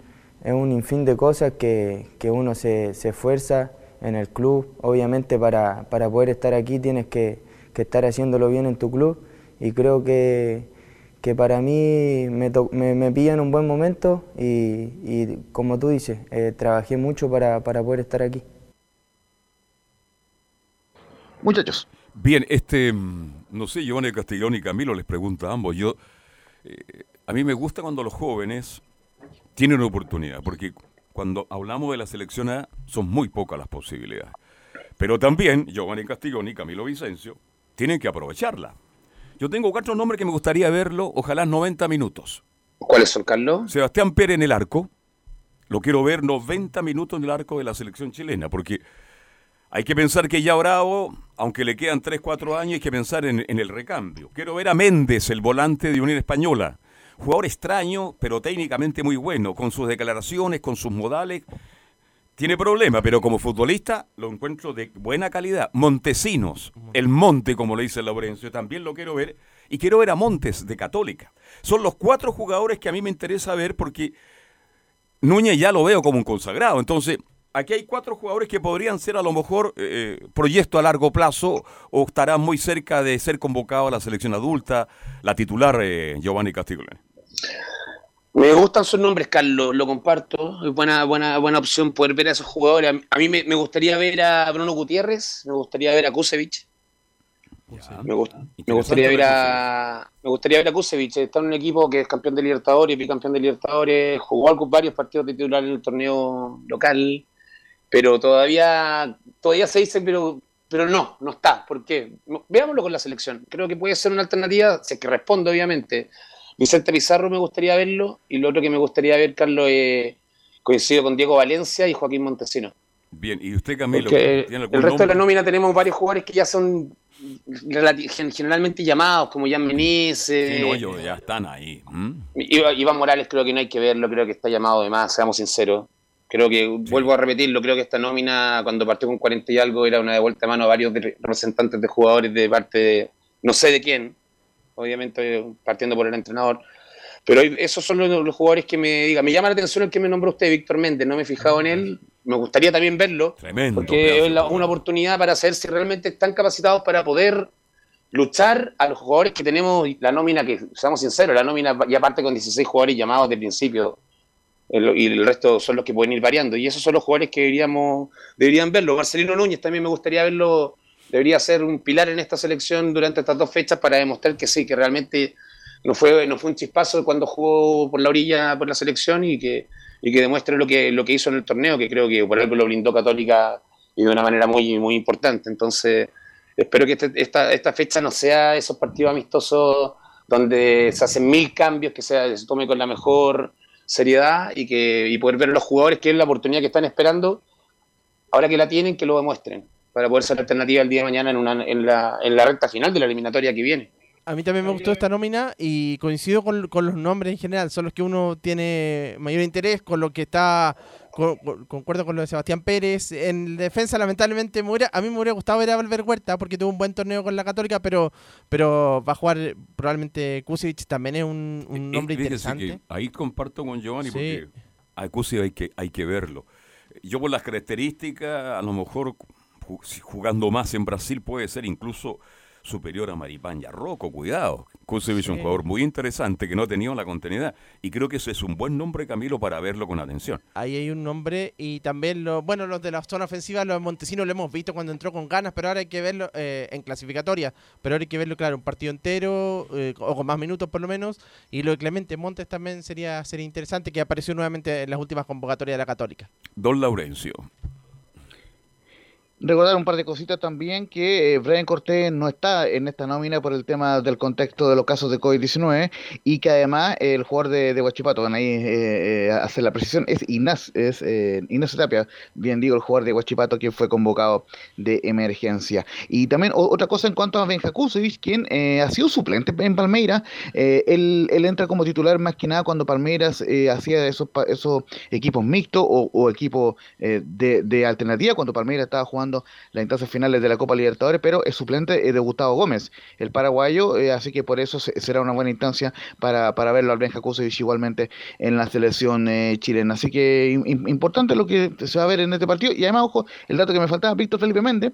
es un infín de cosas que, uno se, se esfuerza en el club. Obviamente para, para poder estar aquí tienes que, que, estar haciéndolo bien en tu club y creo que, que para mí me, me, me pilla en un buen momento y, y como tú dices, eh, trabajé mucho para, para poder estar aquí. Muchachos. Bien, este, mm, no sé, Giovanni Castellón y Camilo les pregunto a ambos. Yo, eh, a mí me gusta cuando los jóvenes tienen una oportunidad, porque cuando hablamos de la selección A, son muy pocas las posibilidades. Pero también Giovanni Castigón y Camilo Vicencio tienen que aprovecharla. Yo tengo cuatro nombres que me gustaría verlo, ojalá 90 minutos. ¿Cuáles son, Carlos? Sebastián Pérez en el arco. Lo quiero ver 90 minutos en el arco de la selección chilena, porque hay que pensar que ya Bravo, aunque le quedan 3, 4 años, hay que pensar en, el recambio. Quiero ver a Méndez, el volante de Unión Española. Jugador extraño, pero técnicamente muy bueno, con sus declaraciones, con sus modales. Tiene problemas, pero como futbolista lo encuentro de buena calidad. Montesinos, el Monte, como le dice Laurencio, también lo quiero ver. Y quiero ver a Montes, de Católica. Son los cuatro jugadores que a mí me interesa ver porque Núñez ya lo veo como un consagrado. Entonces, aquí hay cuatro jugadores que podrían ser a lo mejor eh, eh, proyecto a largo plazo o estarán muy cerca de ser convocados a la selección adulta, la titular eh, Giovanni Castiglione. Me gustan sus nombres, Carlos, lo comparto. Es buena, buena, buena opción poder ver a esos jugadores. A mí me, gustaría ver a Bruno Gutiérrez, me gustaría ver a Kusevich. Me, gustaría ver a me gustaría ver a Kusevich, está en un equipo que es campeón de Libertadores, bicampeón de Libertadores, jugó varios partidos de titular en el torneo local, pero todavía todavía se dice, pero pero no, no está. ¿Por qué? Veámoslo con la selección. Creo que puede ser una alternativa, si es que responde, obviamente, Vicente Pizarro me gustaría verlo y lo otro que me gustaría ver, Carlos, es coincido con Diego Valencia y Joaquín Montesino. Bien, y usted, Camilo, ¿tiene el resto de la nómina tenemos varios jugadores que ya son generalmente llamados, como Jan Menezes. Sí, no, ellos ya están ahí. Iván Morales creo que no hay que verlo, creo que está llamado de más, seamos sinceros. Creo que, vuelvo a repetirlo, creo que esta nómina, cuando partió con 40 y algo, era una de vuelta a mano a varios representantes de jugadores de parte de, no sé de quién, obviamente partiendo por el entrenador. Pero esos son los, jugadores que me diga. Me llama la atención el que me nombró usted, Víctor Méndez. No me he fijado en él. Me gustaría también verlo. Tremendo. Porque es una oportunidad para saber si realmente están capacitados para poder luchar a los jugadores que tenemos. La nómina, que seamos sinceros, la nómina ya parte con 16 jugadores llamados de principio. Y el resto son los que pueden ir variando. Y esos son los jugadores que deberíamos, deberían verlo. Marcelino Núñez también me gustaría verlo debería ser un pilar en esta selección durante estas dos fechas para demostrar que sí, que realmente no fue, no fue un chispazo cuando jugó por la orilla por la selección y que, y que demuestre lo que, lo que hizo en el torneo, que creo que por algo lo brindó Católica y de una manera muy, muy importante. Entonces, espero que este, esta, esta fecha no sea esos partidos amistosos donde se hacen mil cambios, que sea, se tome con la mejor seriedad y que y poder ver a los jugadores que es la oportunidad que están esperando, ahora que la tienen, que lo demuestren para poder ser alternativa el día de mañana en, una, en, la, en la recta final de la eliminatoria que viene. A mí también me gustó esta nómina y coincido con, con los nombres en general, son los que uno tiene mayor interés con lo que está concuerdo con lo de Sebastián Pérez. En defensa, lamentablemente, me a mí me hubiera gustado ver a Valver Huerta porque tuvo un buen torneo con la Católica, pero, pero va a jugar probablemente Kusevich también es un, un nombre interesante. ahí comparto con Giovanni porque a Kusevich hay que, hay que verlo. Yo por las características, a lo mejor jugando más en Brasil puede ser incluso superior a Maripán y a Rocco, cuidado. Kusevich es un jugador muy interesante que no ha tenido la continuidad y creo que ese es un buen nombre, Camilo, para verlo con atención. Ahí hay un nombre y también, lo, bueno, los de la zona ofensiva, los Montesinos lo hemos visto cuando entró con ganas, pero ahora hay que verlo eh, en clasificatoria, pero ahora hay que verlo, claro, un partido entero eh, o con más minutos por lo menos. Y lo de Clemente Montes también sería, sería interesante que apareció nuevamente en las últimas convocatorias de la Católica. Don Laurencio. Recordar un par de cositas también que eh, Brian Cortés no está en esta nómina por el tema del contexto de los casos de COVID-19 y que además el jugador de, de Huachipato, van ahí eh, eh, hacer la precisión, es Inás, es eh, Inés Tapia, bien digo, el jugador de Huachipato que fue convocado de emergencia. Y también otra cosa en cuanto a Benja Kusevich, quien eh, ha sido suplente en Palmeiras, él, él, entra como titular más que nada cuando Palmeiras hacía esos, esos equipos mixtos o, o equipos de alternativa, cuando Palmeiras estaba jugando las instancias finales de la Copa Libertadores, pero es suplente eh, de Gustavo Gómez, el paraguayo, eh, así que por eso será una buena instancia para, para verlo al Benja Kusevich igualmente en la selección eh, chilena. Así que importante lo que se va a ver en este partido. Y además, ojo, el dato que me faltaba, Víctor Felipe Méndez,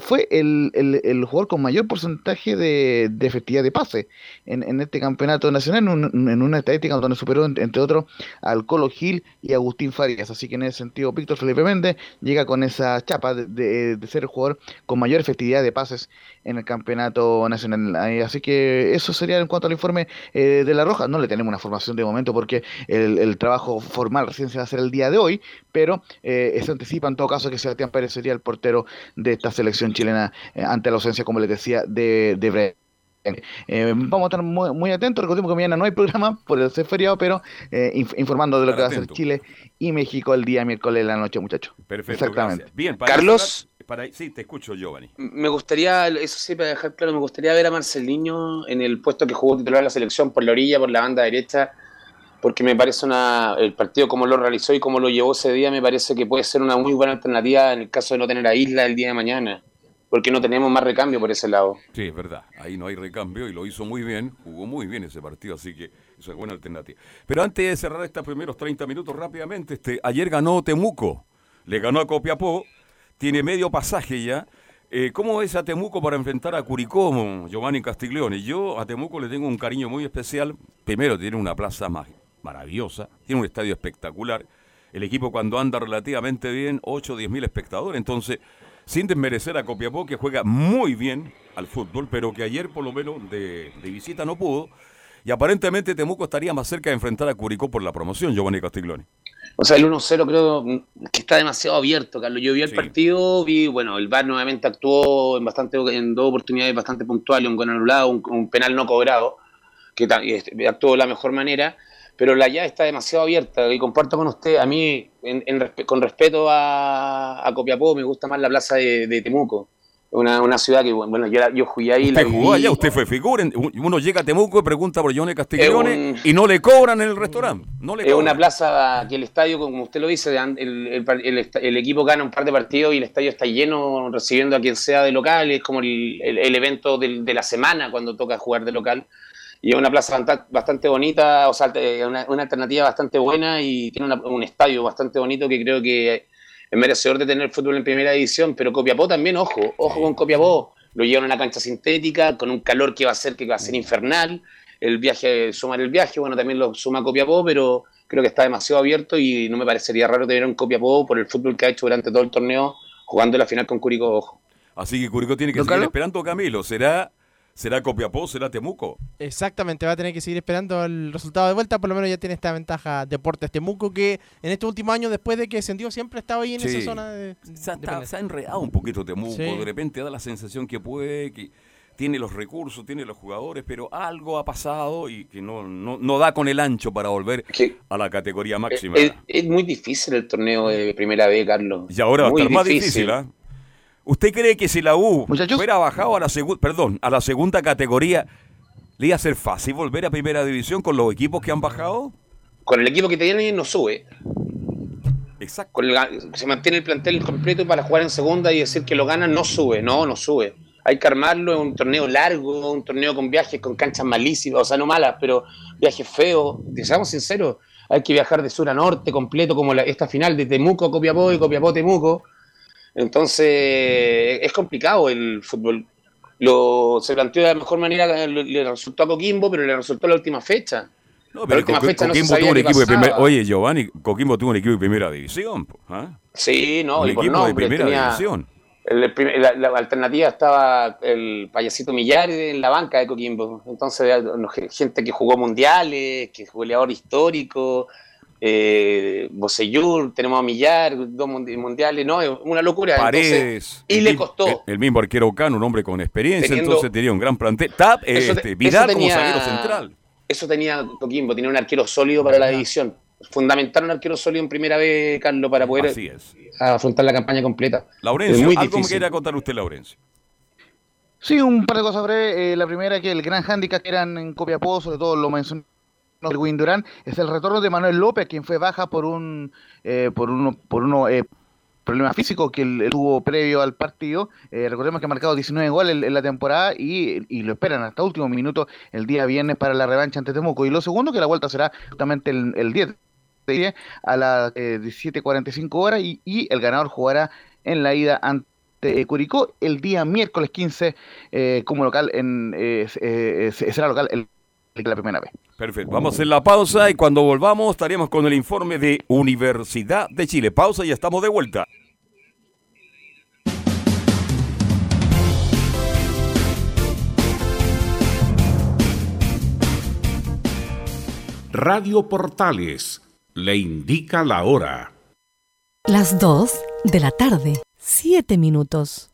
fue el, el, jugador con mayor porcentaje de, efectividad de pase en, en, este campeonato nacional, en, una estadística donde superó, entre otros, al Colo Gil y Agustín Farias. Así que en ese sentido, Víctor Felipe Méndez llega con esa chapa de de, ser el jugador con mayor efectividad de pases en el campeonato nacional. Así que eso sería en cuanto al informe eh, de La Roja. No le tenemos una formación de momento porque el, trabajo formal recién se va a hacer el día de hoy, pero eh, se anticipa en todo caso que Sebastián Pérez sería el portero de esta selección chilena eh, ante la ausencia, como les decía, de, de eh, vamos a estar muy, atentos. Recordemos que mañana no hay programa por el ser feriado, pero eh, informando de lo que va a hacer Chile y México el día miércoles de la noche, muchachos. Perfecto. Exactamente. Bien, Carlos. para, sí, te escucho, Giovanni. Me gustaría, eso sí, para dejar claro, me gustaría ver a Marcelinho en el puesto que jugó titular de la selección por la orilla, por la banda derecha, porque me parece una. El partido, como lo realizó y como lo llevó ese día, me parece que puede ser una muy buena alternativa en el caso de no tener a Isla el día de mañana porque no tenemos más recambio por ese lado. Sí, es verdad, ahí no hay recambio y lo hizo muy bien, jugó muy bien ese partido, así que eso es buena alternativa. Pero antes de cerrar estos primeros 30 minutos rápidamente, este, ayer ganó Temuco, le ganó a Copiapó, tiene medio pasaje ya. Eh, ¿Cómo es a Temuco para enfrentar a Curicó, Giovanni Castiglione? Yo a Temuco le tengo un cariño muy especial. Primero, tiene una plaza maravillosa, tiene un estadio espectacular. El equipo cuando anda relativamente bien, 8 o 10 mil espectadores. Entonces, sin desmerecer a Copiapó, que juega muy bien al fútbol, pero que ayer por lo menos de, visita no pudo. Y aparentemente Temuco estaría más cerca de enfrentar a Curicó por la promoción, Giovanni Castiglioni. O sea, el 1-0 creo que está demasiado abierto, Carlos. Yo vi el partido, vi, bueno, el VAR nuevamente actuó en bastante en dos oportunidades bastante puntuales, un gol anulado, un, penal no cobrado, que este, actuó de la mejor manera pero la ya está demasiado abierta y comparto con usted, a mí, con respeto a, a, Copiapó, me gusta más la plaza de, Temuco. Una, una, ciudad que, bueno, yo, yo fui ahí. Usted jugó allá, usted fue figura. Uno llega a Temuco y pregunta por Johnny Castiglione y no le cobran en el restaurante. No le es una plaza que el estadio, como usted lo dice, el, el, equipo gana un par de partidos y el estadio está lleno recibiendo a quien sea de local. Es como el, evento de la semana cuando toca jugar de local y es una plaza bastante bonita, o sea, una, una alternativa bastante buena y tiene un estadio bastante bonito que creo que es merecedor de tener fútbol en primera división, pero Copiapó también, ojo, ojo con Copiapó, lo llevan a una cancha sintética, con un calor que va a ser que va a ser infernal, el viaje, sumar el viaje, bueno, también lo suma Copiapó, pero creo que está demasiado abierto y no me parecería raro tener un Copiapó por el fútbol que ha hecho durante todo el torneo, jugando la final con Curicó, ojo. Así que Curicó tiene que seguir esperando, Camilo, será ¿Será Copiapó? ¿Será Temuco? Exactamente, va a tener que seguir esperando el resultado de vuelta. Por lo menos ya tiene esta ventaja Deportes Temuco que en este último año, después de que descendió, siempre estaba ahí en esa zona de. Se ha, enredado un poquito Temuco. De repente da la sensación que puede, que tiene los recursos, tiene los jugadores, pero algo ha pasado y que no, no, da con el ancho para volver a la categoría máxima. Es, muy difícil el torneo de primera vez, Carlos. Y ahora va a estar más difícil, ¿ah? ¿Usted cree que si la U Muchachos. fuera bajado a la segunda, perdón, a la segunda categoría, le iba a ser fácil volver a primera división con los equipos que han bajado? Con el equipo que tiene no sube. Exacto. Con la- se mantiene el plantel completo para jugar en segunda y decir que lo ganan no sube, no, no sube. Hay que armarlo, es un torneo largo, un torneo con viajes, con canchas malísimas, o sea, no malas, pero viajes feos. Seamos sinceros, hay que viajar de sur a norte completo, como la- esta final de Temuco a Copiapó y Copiapó a Temuco. Entonces, es complicado el fútbol. Lo, se planteó de la mejor manera, le, le resultó a Coquimbo, pero le resultó la última fecha. No, La pero fecha no Coquimbo sabía tuvo un equipo de primera. Oye, Giovanni, Coquimbo tuvo un equipo de primera división. ¿ah? Sí, no, un y equipo de primera tenía- división. El- la, la alternativa estaba el payasito Millar en la banca de Coquimbo. Entonces, no, gente que jugó mundiales, que es goleador histórico, eh, Bocellur, tenemos a Millar, dos mundi- mundiales, no, es una locura. Entonces, Paredes. y el le costó. El, el mismo arquero Cano, un hombre con experiencia, Teniendo- entonces tenía un gran plantel. Tap, Eso este, Vidal como zaguero central. eso tenía Coquimbo, tenía un arquero sólido para la división. Fundamental un arquero sólido en primera vez, Carlos, para poder Así es. afrontar la campaña completa. Laurencio, muy algo me quiera contar usted, Laurencio. Sí, un par de cosas breves. Eh, la primera, que el gran hándicap que eran en Copiapó, sobre todo lo mencionó el Win Durán, es el retorno de Manuel López, quien fue baja por un eh, por uno, por uno eh, problema físico que él tuvo previo al partido. Eh, recordemos que ha marcado 19 goles en, la temporada y, y lo esperan hasta último minuto el día viernes para la revancha ante Temuco. Y lo segundo, que la vuelta será justamente el, el 10 de día a las eh, 17.45 horas y, y el ganador jugará en la ida ante eh, Curicó el día miércoles 15 eh, como local en eh, eh, eh, será local el, la primera vez. Perfecto. Vamos a hacer la pausa y cuando volvamos estaremos con el informe de Universidad de Chile. Pausa y estamos de vuelta. Radio Portales le indica la hora. Las 2 de la tarde, 7 minutos.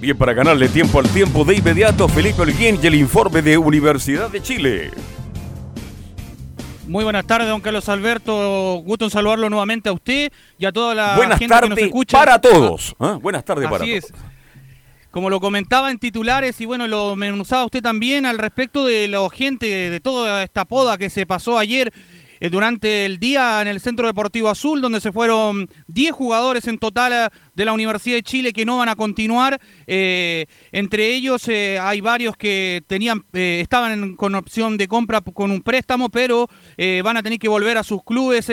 Bien, para ganarle tiempo al tiempo, de inmediato, Felipe Olguín y el informe de Universidad de Chile. Muy buenas tardes, don Carlos Alberto. Gusto en saludarlo nuevamente a usted y a toda la Buenas gente que nos escucha. para todos. ¿ah? Buenas tardes para es. todos. como lo comentaba en titulares y bueno, lo menuzaba usted también al respecto de la gente, de toda esta poda que se pasó ayer eh, durante el día en el Centro Deportivo Azul, donde se fueron 10 jugadores en total eh, de la Universidad de Chile que no van a continuar. Eh, entre ellos hay varios que tenían, estaban con opción de compra con un préstamo, pero van a tener que volver a sus clubes.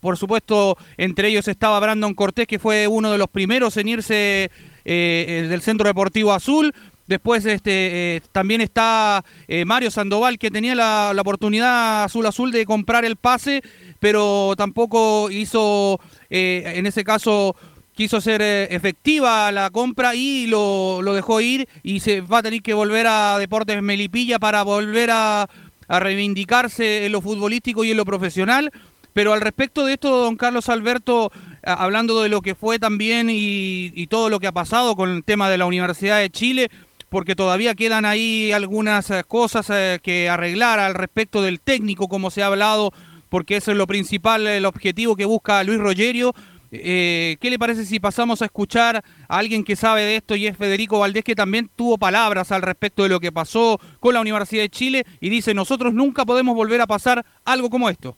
por supuesto, entre ellos estaba Brandon Cortés, que fue uno de los primeros en irse del Centro Deportivo Azul. Después este, eh, también está eh, Mario Sandoval, que tenía la, oportunidad azul azul de comprar el pase, pero tampoco hizo, eh, en ese caso, quiso ser efectiva la compra y lo, dejó ir y se va a tener que volver a Deportes Melipilla para volver a, reivindicarse en lo futbolístico y en lo profesional. Pero al respecto de esto, don Carlos Alberto, hablando de lo que fue también y, y, todo lo que ha pasado con el tema de la Universidad de Chile, porque todavía quedan ahí algunas eh, cosas eh, que arreglar al respecto del técnico, como se ha hablado, porque eso es lo principal, el objetivo que busca Luis Rogerio. Eh, ¿Qué le parece si pasamos a escuchar a alguien que sabe de esto y es Federico Valdés, que también tuvo palabras al respecto de lo que pasó con la Universidad de Chile y dice, nosotros nunca podemos volver a pasar algo como esto?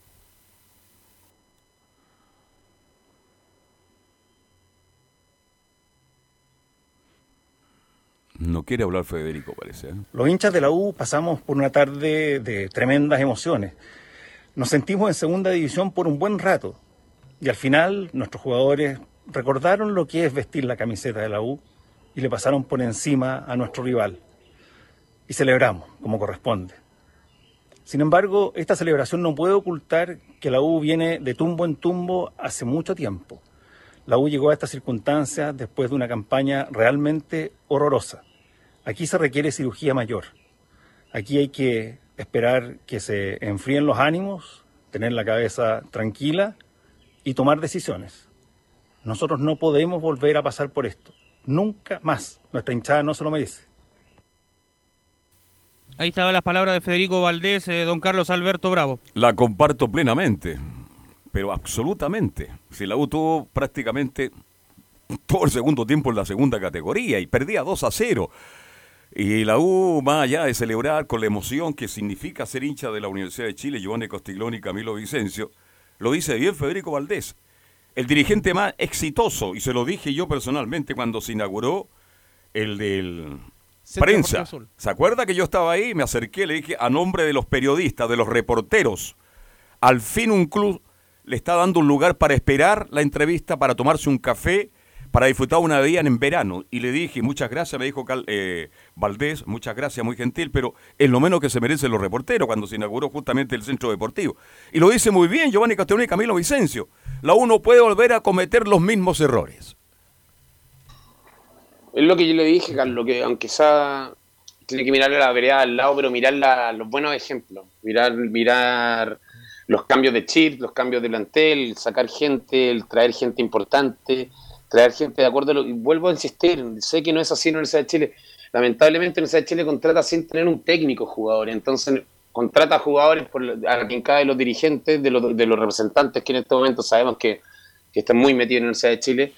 No quiere hablar Federico, parece. ¿eh? Los hinchas de la U pasamos por una tarde de tremendas emociones. Nos sentimos en segunda división por un buen rato. Y al final nuestros jugadores recordaron lo que es vestir la camiseta de la U y le pasaron por encima a nuestro rival. Y celebramos como corresponde. Sin embargo, esta celebración no puede ocultar que la U viene de tumbo en tumbo hace mucho tiempo. La U llegó a esta circunstancia después de una campaña realmente horrorosa. Aquí se requiere cirugía mayor. Aquí hay que esperar que se enfríen los ánimos, tener la cabeza tranquila y tomar decisiones. Nosotros no podemos volver a pasar por esto. Nunca más. Nuestra hinchada no se lo merece. Ahí estaban las palabras de Federico Valdés, eh, don Carlos Alberto Bravo. La comparto plenamente, pero absolutamente. Si la U tuvo prácticamente todo el segundo tiempo en la segunda categoría y perdía 2 a 0. Y la U, más allá de celebrar con la emoción que significa ser hincha de la Universidad de Chile, Giovanni Costigloni y Camilo Vicencio, lo dice bien Federico Valdés, el dirigente más exitoso, y se lo dije yo personalmente cuando se inauguró el del prensa. ¿Se acuerda que yo estaba ahí? Me acerqué, le dije a nombre de los periodistas, de los reporteros, al fin un club le está dando un lugar para esperar la entrevista, para tomarse un café para disfrutar una día en verano. Y le dije, muchas gracias, me dijo eh, Valdés, muchas gracias, muy gentil, pero es lo menos que se merecen los reporteros cuando se inauguró justamente el centro deportivo. Y lo dice muy bien Giovanni Castellón y Camilo Vicencio. La uno puede volver a cometer los mismos errores. Es lo que yo le dije, Carlos, que aunque sea tiene que mirar la vereda al lado, pero mirar los buenos ejemplos, mirar, mirar los cambios de chip, los cambios de plantel, sacar gente, el traer gente importante, traer gente de acuerdo a lo, y vuelvo a insistir, sé que no es así en la Universidad de Chile. Lamentablemente la Universidad de Chile contrata sin tener un técnico jugador, entonces contrata jugadores a quien cae los dirigentes, de los, de los representantes que en este momento sabemos que, están muy metidos en la Universidad de Chile,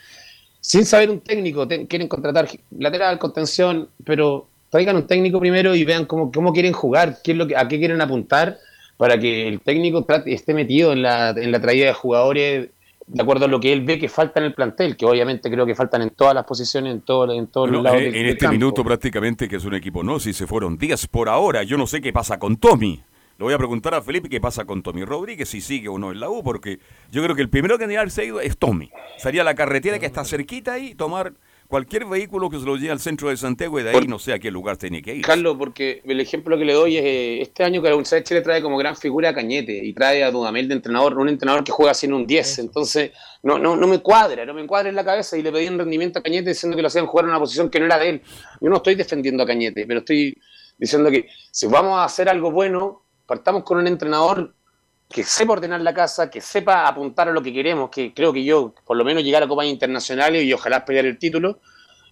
sin saber un técnico, quieren contratar lateral, contención, pero traigan un técnico primero y vean cómo, cómo quieren jugar, qué es lo que, a qué quieren apuntar para que el técnico esté metido en la, en la traída de jugadores de acuerdo a lo que él ve que falta en el plantel, que obviamente creo que faltan en todas las posiciones, en, todo, en todos los lados. En, en este minuto prácticamente que es un equipo, no, si se fueron días por ahora, yo no sé qué pasa con Tommy. Le voy a preguntar a Felipe qué pasa con Tommy Rodríguez, si sigue o no en la U, porque yo creo que el primero que tendría que haberse ido es Tommy. Sería la carretera que está cerquita ahí, tomar cualquier vehículo que se lo lleve al centro de Santiago y de ahí no sé a qué lugar tiene que ir. Carlos, porque el ejemplo que le doy es eh, este año que la Universidad de Chile trae como gran figura a Cañete y trae a Dudamel de entrenador, un entrenador que juega sin un 10, entonces no, no, no me cuadra, no me cuadra en la cabeza y le pedí un rendimiento a Cañete diciendo que lo hacían jugar en una posición que no era de él. Yo no estoy defendiendo a Cañete, pero estoy diciendo que si vamos a hacer algo bueno, partamos con un entrenador que sepa ordenar la casa, que sepa apuntar a lo que queremos, que creo que yo, por lo menos llegar a copas internacionales y ojalá pelear el título,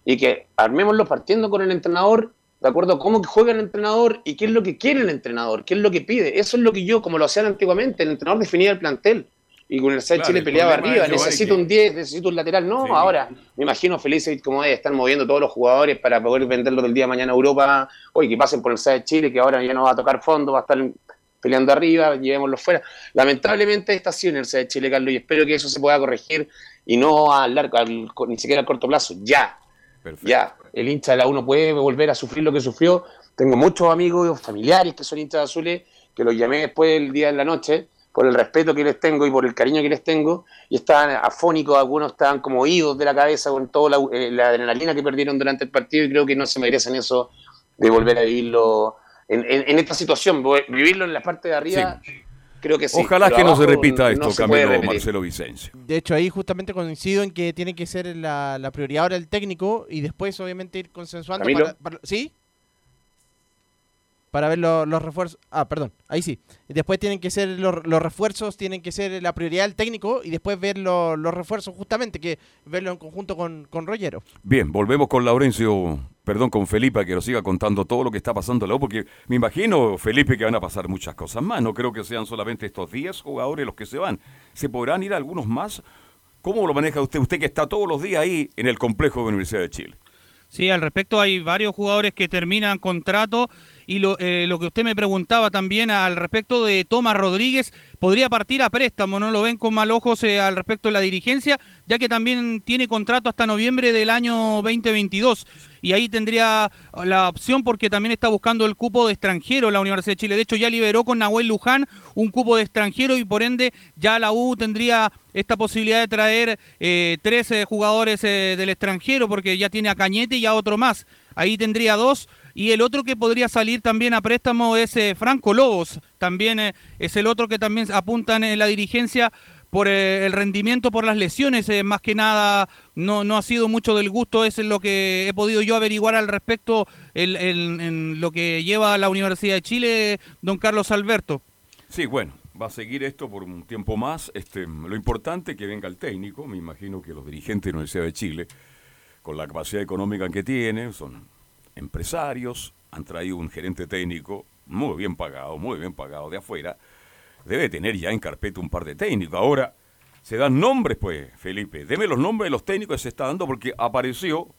y que armémoslo partiendo con el entrenador, de acuerdo a cómo juega el entrenador y qué es lo que quiere el entrenador, qué es lo que pide. Eso es lo que yo, como lo hacían antiguamente, el entrenador definía el plantel. y con el Universidad de Claro, Chile el peleaba arriba. Necesito que- un 10, necesito un lateral. No, Sí. ahora me imagino Felice como debe estar moviendo todos los jugadores para poder venderlo del día de mañana a Europa. Oye, que pasen por el Universidad de Chile, que ahora ya no va a tocar fondo, va a estar peleando arriba, llevémoslo fuera. Lamentablemente esta ha sido la Universidad de Chile, Carlos, y espero que eso se pueda corregir y no a largo, al- ni siquiera a corto plazo, ya. Ya, el hincha de la uno puede volver a sufrir lo que sufrió. Tengo muchos amigos, familiares que son hinchas azules, que los llamé después del día en la noche, por el respeto que les tengo y por el cariño que les tengo, y estaban afónicos, algunos estaban como oídos de la cabeza con toda la, eh, la adrenalina que perdieron durante el partido, y creo que no se merecen eso de volver a vivirlo en, en- en esta situación, vivirlo en la parte de arriba. Creo que sí. Ojalá pero que no se repita esto, no se Camilo. Marcelo Vicencio. De hecho, ahí justamente coincido en que tiene que ser la, la prioridad ahora el técnico y después, obviamente, ir consensuando. Para, para- ¿Sí? Para ver lo- los refuerzos. Ah, perdón, ahí sí. Después tienen que ser los, los refuerzos, tienen que ser la prioridad del técnico y después ver lo- los refuerzos, justamente, que verlo en conjunto con, con Rollero. Bien, volvemos con Laurencio, perdón, con Felipe, que nos siga contando todo lo que está pasando en la U, porque me imagino, Felipe, que van a pasar muchas cosas más. No creo que sean solamente estos 10 jugadores los que se van. ¿Se podrán ir algunos más? ¿Cómo lo maneja usted? Usted que está todos los días ahí en el complejo de la Universidad de Chile. Sí, al respecto hay varios jugadores que terminan contrato y lo, eh, lo que usted me preguntaba también al respecto de Tomás Rodríguez, podría partir a préstamo, no lo ven con mal ojos eh, al respecto de la dirigencia, ya que también tiene contrato hasta noviembre del año 2022 y ahí tendría la opción porque también está buscando el cupo de extranjero la Universidad de Chile. De hecho, ya liberó con Nahuel Luján un cupo de extranjero y por ende ya la U tendría esta posibilidad de traer eh, 13 jugadores eh, del extranjero porque ya tiene a Cañete y a otro más. Ahí tendría dos. Y el otro que podría salir también a préstamo es eh, Franco Lobos. También eh, es el otro que también apuntan en la dirigencia por eh, el rendimiento, por las lesiones, eh, más que nada no, no ha sido mucho del gusto, es lo que he podido yo averiguar al respecto en lo que lleva la Universidad de Chile, don Carlos Alberto. Sí, bueno, va a seguir esto por un tiempo más. Este, lo importante es que venga el técnico, me imagino que los dirigentes de la Universidad de Chile, con la capacidad económica que tienen, son empresarios, han traído un gerente técnico muy bien pagado, muy bien pagado de afuera, debe tener ya en carpeta un par de técnicos. Ahora, se dan nombres, pues, Felipe. Deme los nombres de los técnicos que se está dando porque apareció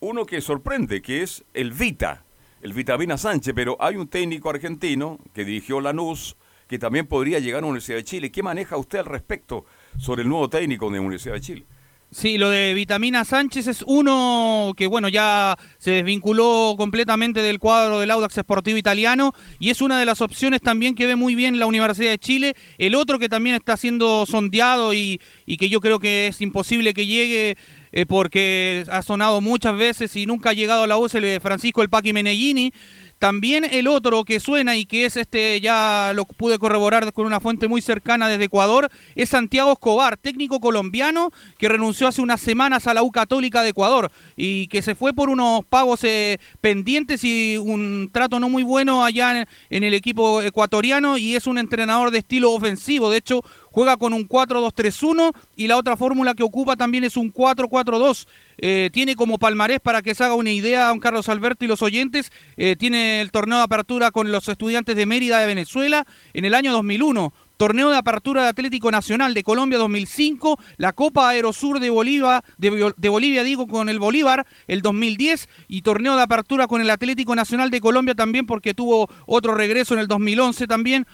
uno que sorprende, que es el Vita, el Vitamina Sánchez, pero hay un técnico argentino que dirigió Lanús, que también podría llegar a la Universidad de Chile. ¿Qué maneja usted al respecto sobre el nuevo técnico de la Universidad de Chile? Sí, lo de Vitamina Sánchez es uno que, bueno, ya se desvinculó completamente del cuadro del Audax Sportivo Italiano y es una de las opciones también que ve muy bien la Universidad de Chile. El otro que también está siendo sondeado y, que yo creo que es imposible que llegue eh, porque ha sonado muchas veces y nunca ha llegado a la U es el de Francisco El Paqui Menellini. También el otro que suena y que es este, ya lo pude corroborar con una fuente muy cercana desde Ecuador, es Santiago Escobar, técnico colombiano que renunció hace unas semanas a la U Católica de Ecuador y que se fue por unos pagos eh, pendientes y un trato no muy bueno allá en, en el equipo ecuatoriano y es un entrenador de estilo ofensivo, de hecho juega con un 4-2-3-1 y la otra fórmula que ocupa también es un 4-4-2. Eh, tiene como palmarés, para que se haga una idea, don Carlos Alberto y los oyentes, eh, tiene el torneo de apertura con los estudiantes de Mérida de Venezuela en el año 2001. Torneo de apertura de Atlético Nacional de Colombia 2005, la Copa Aerosur de Bolivia, de, de Bolivia digo con el Bolívar el 2010 y torneo de apertura con el Atlético Nacional de Colombia también porque tuvo otro regreso en el 2011 también.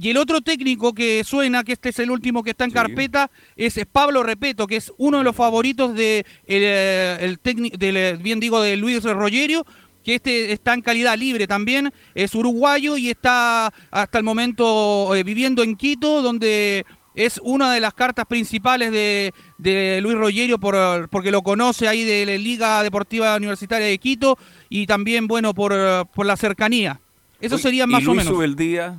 Y el otro técnico que suena, que este es el último que está en carpeta, es Pablo Repeto, que es uno de los favoritos de el, eh, el técnico, del, eh, bien digo, de Luis Rogerio, que este está en calidad libre también, es uruguayo y está hasta el momento eh, viviendo en Quito, donde es una de las cartas principales de, de Luis Rogerio por, porque lo conoce ahí de la Liga Deportiva Universitaria de Quito y también, bueno, por, por la cercanía. Eso sería ¿y más o Luis menos. Ubeldía?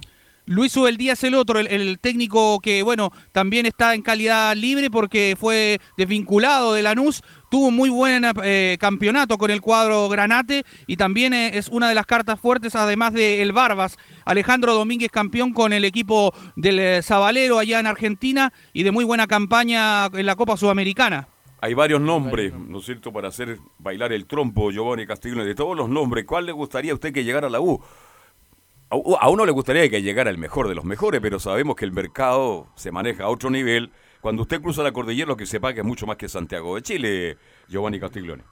Luis Ubeldía es el otro, el, el técnico que, bueno, también está en calidad libre porque fue desvinculado de Lanús, tuvo un muy buen eh, campeonato con el cuadro Granate y también eh, es una de las cartas fuertes, además de el Barbas, Alejandro Domínguez campeón con el equipo del eh, Zabalero allá en Argentina y de muy buena campaña en la Copa Sudamericana. Hay varios nombres, ¿no es cierto?, para hacer bailar el trompo, Giovanni Castiglione. De todos los nombres, ¿cuál le gustaría a usted que llegara a la U? A, uno le gustaría que llegara el mejor de los mejores, pero sabemos que el mercado se maneja a otro nivel. Cuando usted cruza la cordillera, lo que se paga es mucho más que Santiago de Chile, Giovanni Castiglione.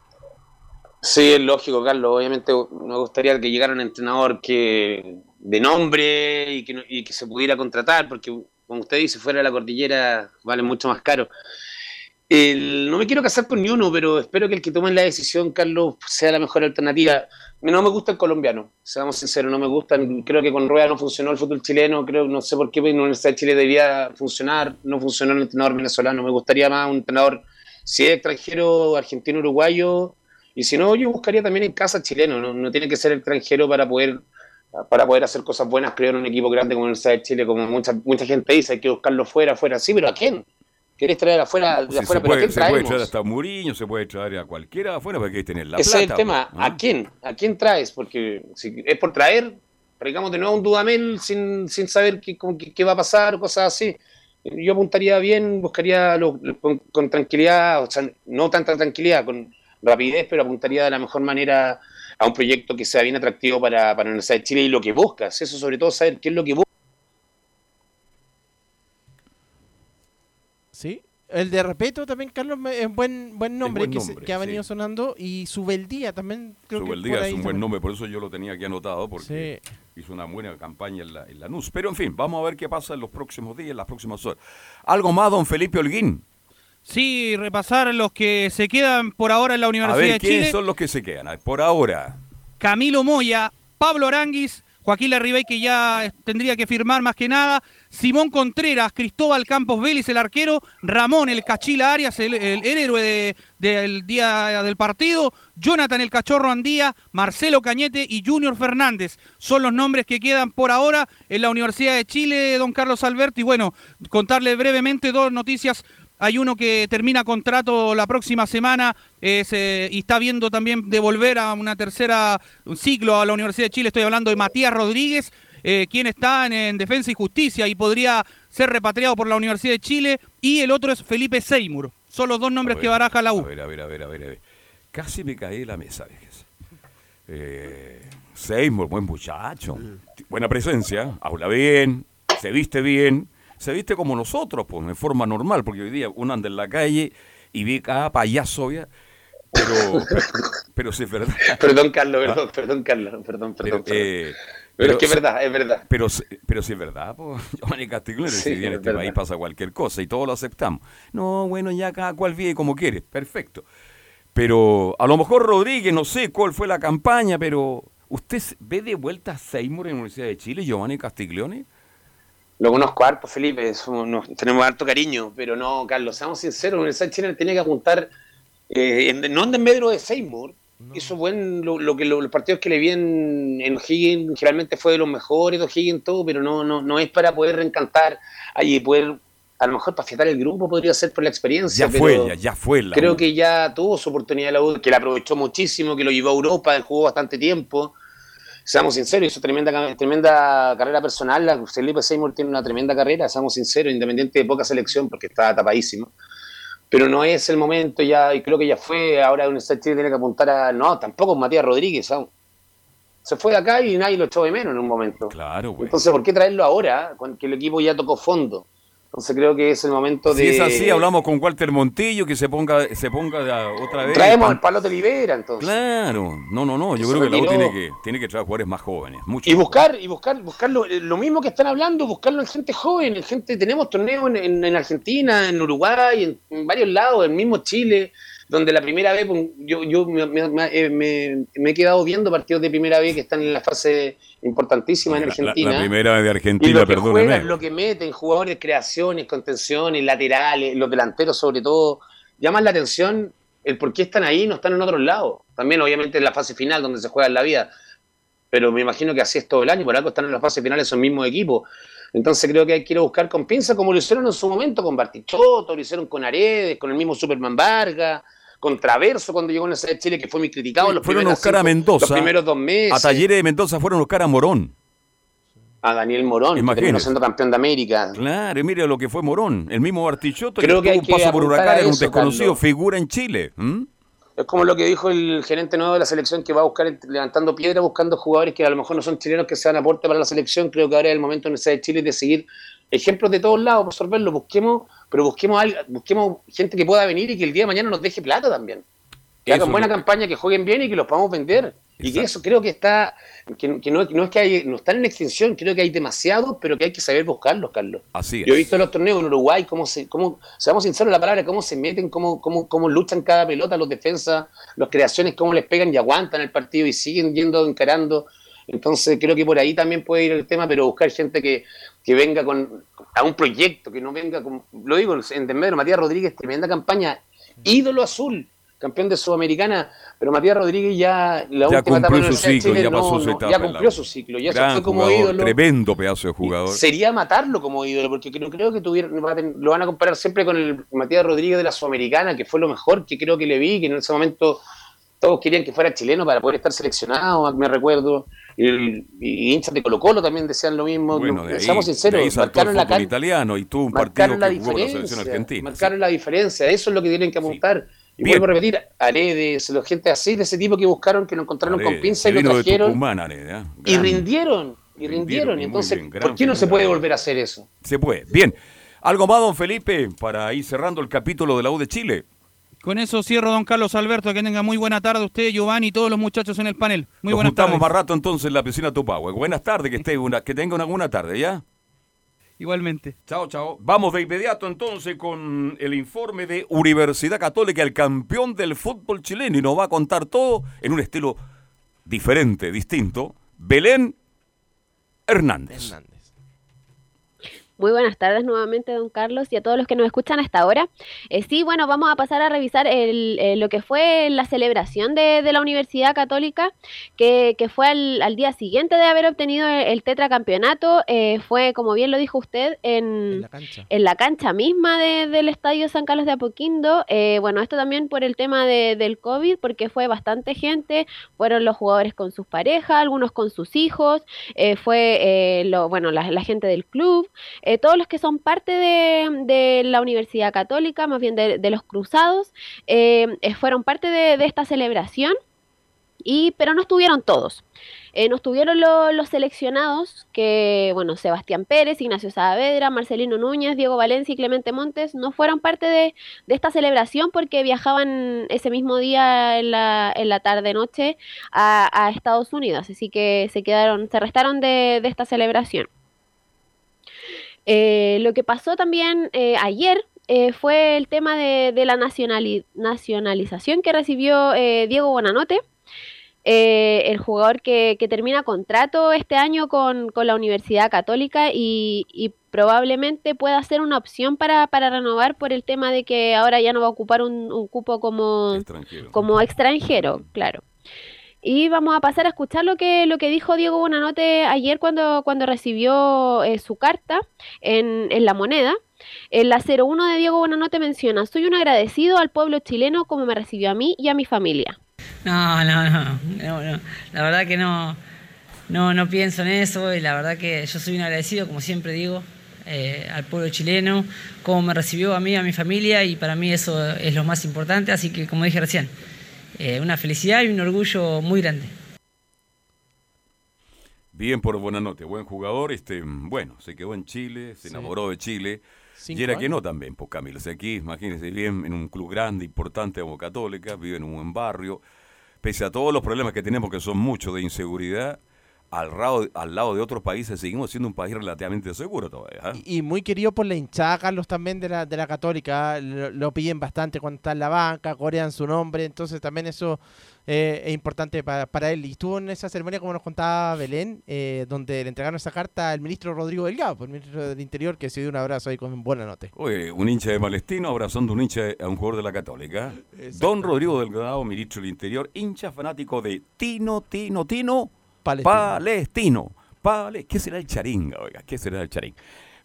Sí, es lógico, Carlos. Obviamente me gustaría que llegara un entrenador que de nombre y que, y que se pudiera contratar, porque como usted dice, fuera de la cordillera vale mucho más caro. No me quiero casar con ni uno, pero espero que el que tome la decisión, Carlos, sea la mejor alternativa. No me gusta el colombiano, seamos sinceros, no me gustan. Creo que con Rueda no funcionó el fútbol chileno, creo, no sé por qué en la Universidad de Chile debía funcionar, no funcionó el entrenador venezolano. Me gustaría más un entrenador, si es extranjero, argentino, uruguayo, y si no, yo buscaría también en casa chileno, no, no tiene que ser extranjero para poder para poder hacer cosas buenas, creo, en un equipo grande como la Universidad de Chile, como mucha, mucha gente dice, hay que buscarlo fuera, fuera. Sí, pero ¿a quién? ¿Querés traer afuera, de afuera se, pero ¿a puede, quién se puede traemos? traer hasta Muriño, se puede traer a cualquiera afuera, porque hay que tener la Ese plata. es el tema. pues, ¿ah? ¿A quién? ¿A quién traes? Porque si es por traer, traigamos de nuevo un Dudamel sin, sin saber qué, qué- qué va a pasar o cosas así. Yo apuntaría bien, buscaría lo- con, con tranquilidad, o sea, no tanta tranquilidad, con rapidez, pero apuntaría de la mejor manera a un proyecto que sea bien atractivo para, para la Universidad de Chile y lo que buscas. Eso sobre todo, saber qué es lo que buscas. Sí. El de Repeto también, Carlos, me- es buen, buen nombre, buen que, se- que ha venido sí. sonando. Y Subeldía también, creo que Subeldía por ahí es un buen también. nombre, por eso yo lo tenía aquí anotado, porque hizo una buena campaña en la, en la NUS. Pero en fin, vamos a ver qué pasa en los próximos días, en las próximas horas. ¿Algo más, don Felipe Holguín? Sí, repasar los que se quedan por ahora en la A Universidad ver, de ¿quiénes Chile. son los que se quedan? A ver, Por ahora. Camilo Moya, Pablo Aranguis, Joaquín Larribey, que ya tendría que firmar más que nada, Simón Contreras, Cristóbal Campos Vélez, el arquero, Ramón, el Cachila Arias, el, héroe de- del día del partido, Jonathan, el Cachorro Andía, Marcelo Cañete y Junior Fernández. Son los nombres que quedan por ahora en la Universidad de Chile, don Carlos Alberto. Y bueno, contarle brevemente dos noticias hay uno que termina contrato la próxima semana eh, y está viendo también devolver a una tercera ciclo a la Universidad de Chile. Estoy hablando de Matías Rodríguez, eh, quien está en, en Defensa y Justicia y podría ser repatriado por la Universidad de Chile. Y el otro es Felipe Seymour. Son los dos nombres A que baraja la A U. ver, a ver, a ver, a ver. a ver. Casi me caí de la mesa, fíjese. Eh, Seymour, buen muchacho. Buena presencia, habla bien, se viste bien. Se viste como nosotros, pues, en forma normal, porque hoy día uno anda en la calle y ve cada payaso, ¿ya? Pero, pero, pero sí es verdad. Perdón, Carlos, perdón, perdón, Carlos, perdón, perdón. Pero, perdón. eh, Pero es que es verdad, es verdad. Pero, pero sí es verdad, pues. Giovanni Castiglione, Sí, si bien en es este verdad. país pasa cualquier cosa y todos lo aceptamos. No, bueno, ya cada cual vive como quiere, perfecto. Pero a lo mejor Rodríguez, no sé cuál fue la campaña, pero ¿usted ve de vuelta a Seymour en la Universidad de Chile, Giovanni Castiglione? Lo conozco harto, Felipe, somos- nos- tenemos harto cariño, pero no, Carlos, seamos sinceros, la Universidad de Chile tenía que apuntar, eh, en- no en desmedro de Seymour, hizo buen, lo, lo que lo- los partidos que le vi en, en O'Higgins, generalmente fue de los mejores de O'Higgins, todo, pero no, no, no es para poder reencantar, ahí poder, a lo mejor para fiatar el grupo podría ser por la experiencia, Ya pero fue, ya, ya fue la creo U. que ya tuvo su oportunidad la U, que la aprovechó muchísimo, que lo llevó a Europa, jugó bastante tiempo, seamos sinceros, hizo tremenda, tremenda carrera personal. La- Felipe Seymour tiene una tremenda carrera, seamos sinceros, independiente de poca selección, porque está tapadísimo. Pero no es el momento ya, y creo que ya fue. Ahora Universidad de Chile tiene que apuntar a. No, tampoco Matías Rodríguez. aún. Se fue de acá y nadie lo echó de menos en un momento. Claro, güey. Entonces, ¿por qué traerlo ahora? Cuando que el equipo ya tocó fondo. Entonces, creo que es el momento Si de. es así, hablamos con Walter Montillo, que se ponga, se ponga de- otra vez. Traemos al Palote Libera, entonces. Claro, no, no, no, yo Se creo que la U tiene que, tiene que traer jugadores más jóvenes, mucho Y buscar, y buscar, buscarlo, eh, lo mismo que están hablando, buscarlo en gente joven, en gente, tenemos torneos en, en- en Argentina, en Uruguay, en, en varios lados, en mismo Chile, donde la primera vez, pues, yo, yo me, me- me- eh, me- he quedado viendo partidos de primera vez que están en la fase importantísima en La- la- Argentina. La, primera de y Argentina, lo que perdóneme. juegan, lo que meten, jugadores, creaciones, contenciones, laterales, los delanteros sobre todo, llaman la atención el por qué están ahí, no están en otros lados. También obviamente en la fase final donde se juega en la vida, pero me imagino que así es todo el año, por algo están en las fases finales esos mismos equipos. Entonces creo que hay que ir a buscar con pinza, como lo hicieron en su momento con Bartichotto, lo hicieron con Aredes, con el mismo Superman Vargas, con Traverso cuando llegó en esa de Chile, que fue muy criticado. los fueron a buscar a Mendoza. Los primeros dos meses. A Talleres de Mendoza fueron a buscar a Morón. A Daniel Morón, que terminó siendo campeón de América. Claro, y mire lo que fue Morón. El mismo Bartichotto Creo que hay un que paso por Huracán, a era un desconocido Carlos. figura en Chile. Es como lo que dijo el gerente nuevo de la selección que va a buscar levantando piedra, buscando jugadores que a lo mejor no son chilenos que sean aporte para la selección. Creo que ahora es el momento en el de Chile de seguir ejemplos de todos lados, por absorberlo. Busquemos, pero busquemos, busquemos gente que pueda venir y que el día de mañana nos deje plata también. Que hagan buena campaña, que jueguen bien y que los podamos vender. Y que eso creo que está, que, no, es que hay, no están en extinción, creo que hay demasiados, pero que hay que saber buscarlos, Carlos. Así Yo he visto los torneos en Uruguay, cómo se, cómo, seamos sinceros la palabra, cómo se meten, cómo, cómo, cómo luchan cada pelota, los defensas, las creaciones, cómo les pegan y aguantan el partido y siguen yendo, encarando. Entonces creo que por ahí también puede ir el tema, pero buscar gente que, que venga con a un proyecto, que no venga con, lo digo en Desmedro, Matías Rodríguez, tremenda campaña, ídolo azul, campeón de Sudamericana, pero Matías Rodríguez ya la ya última cumplió su ciclo, ya pasó su etapa. Ya cumplió su ciclo, ya se fue como ídolo. Tremendo pedazo de jugador. Sería matarlo como ídolo, porque no creo que tuviera, lo van a comparar siempre con el Matías Rodríguez de la Sudamericana, que fue lo mejor que creo que le vi, que en ese momento todos querían que fuera chileno para poder estar seleccionado, me recuerdo. Y, hinchas de Colo Colo también decían lo mismo. Bueno, seamos sinceros, marcaron la italiano y tú un partido que jugó la selección argentina. Marcaron la diferencia, eso es lo que tienen que apuntar. Y vuelvo a repetir, Aredes, la gente así, de ese tipo que buscaron, que lo encontraron con pinza y lo trajeron. ¿eh? y rindieron, y rindieron. Y entonces, ¿por qué no se puede volver a hacer eso? Se puede. Bien. ¿Algo más, don Felipe, para ir cerrando el capítulo de la U de Chile? Con eso cierro, don Carlos Alberto. Que tenga muy buena tarde usted, Giovanni y todos los muchachos en el panel. Muy Nos buenas juntamos más rato entonces en la piscina Tupahue. Buenas tardes, que, esté una, que tenga una buena tarde, ¿ya? Igualmente. Chao, chao. Vamos de inmediato entonces con el informe de Universidad Católica, el campeón del fútbol chileno, y nos va a contar todo en un estilo diferente, distinto. Belén Hernández. Hernández. Muy buenas tardes nuevamente, don Carlos, y a todos los que nos escuchan hasta ahora. Eh, sí, bueno, vamos a pasar a revisar el, eh, lo que fue la celebración de, la Universidad Católica, que, fue al, día siguiente de haber obtenido el, tetracampeonato. Eh, fue, como bien lo dijo usted, en, la, cancha. misma del Estadio San Carlos de Apoquindo. bueno, esto también por el tema del COVID, porque fue bastante gente, fueron los jugadores con sus parejas, algunos con sus hijos, fue, lo, bueno, la, la gente del club. Eh, todos los que son parte de, la Universidad Católica, más bien de, los cruzados, eh, eh, fueron parte de, esta celebración, y, pero no estuvieron todos. no estuvieron los seleccionados, que, bueno, Sebastián Pérez, Ignacio Saavedra, Marcelino Núñez, Diego Valencia y Clemente Montes no fueron parte de, esta celebración porque viajaban ese mismo día en la, en la tarde-noche a, Estados Unidos, así que se quedaron, se restaron de esta celebración. Eh, lo que pasó también eh, ayer eh, fue el tema de, la nacionalización que recibió Diego Bonanote, el jugador que, termina contrato este año con, la Universidad Católica y, probablemente pueda ser una opción para, renovar por el tema de que ahora ya no va a ocupar un, cupo como como extranjero, claro. Y vamos a pasar a escuchar lo que, lo que dijo Diego Bonanote ayer cuando, cuando recibió eh, su carta en, en La Moneda. En la 01 de Diego Bonanote menciona, soy un agradecido al pueblo chileno como me recibió a mí y a mi familia. No, no, no, la verdad que no, no, no pienso en eso y la verdad que yo soy un agradecido, como siempre digo, eh, al pueblo chileno, como me recibió a mí a mi familia y para mí eso es lo más importante, así que como dije recién, eh, una felicidad y un orgullo muy grande. Bien por buena nota, buen jugador, este, bueno, se quedó en Chile, se enamoró de Chile. y era que no también, pues Camilo, o aquí, imagínense bien, en un club grande, importante como Católica, vive en un buen barrio, pese a todos los problemas que tenemos, que son muchos de inseguridad, al lado, al lado de otros países seguimos siendo un país relativamente seguro todavía. ¿ah? Y, muy querido por la hinchada, Carlos, también de la, de la Católica. ¿ah? Lo, piden bastante cuando está en la banca, corean su nombre, entonces también eso eh, es importante para, para, él. Y estuvo en esa ceremonia, como nos contaba Belén, eh, donde le entregaron esa carta al ministro Rodrigo Delgado, el ministro del Interior, que se dio un abrazo ahí con buena nota. Oye, un hincha de Palestino abrazando un hincha a un jugador de la Católica. Don Rodrigo Delgado, ministro del Interior, hincha fanático de Tino, Tino, Tino Palestino. ¿Qué será el charinga, oiga? ¿Qué será el charín?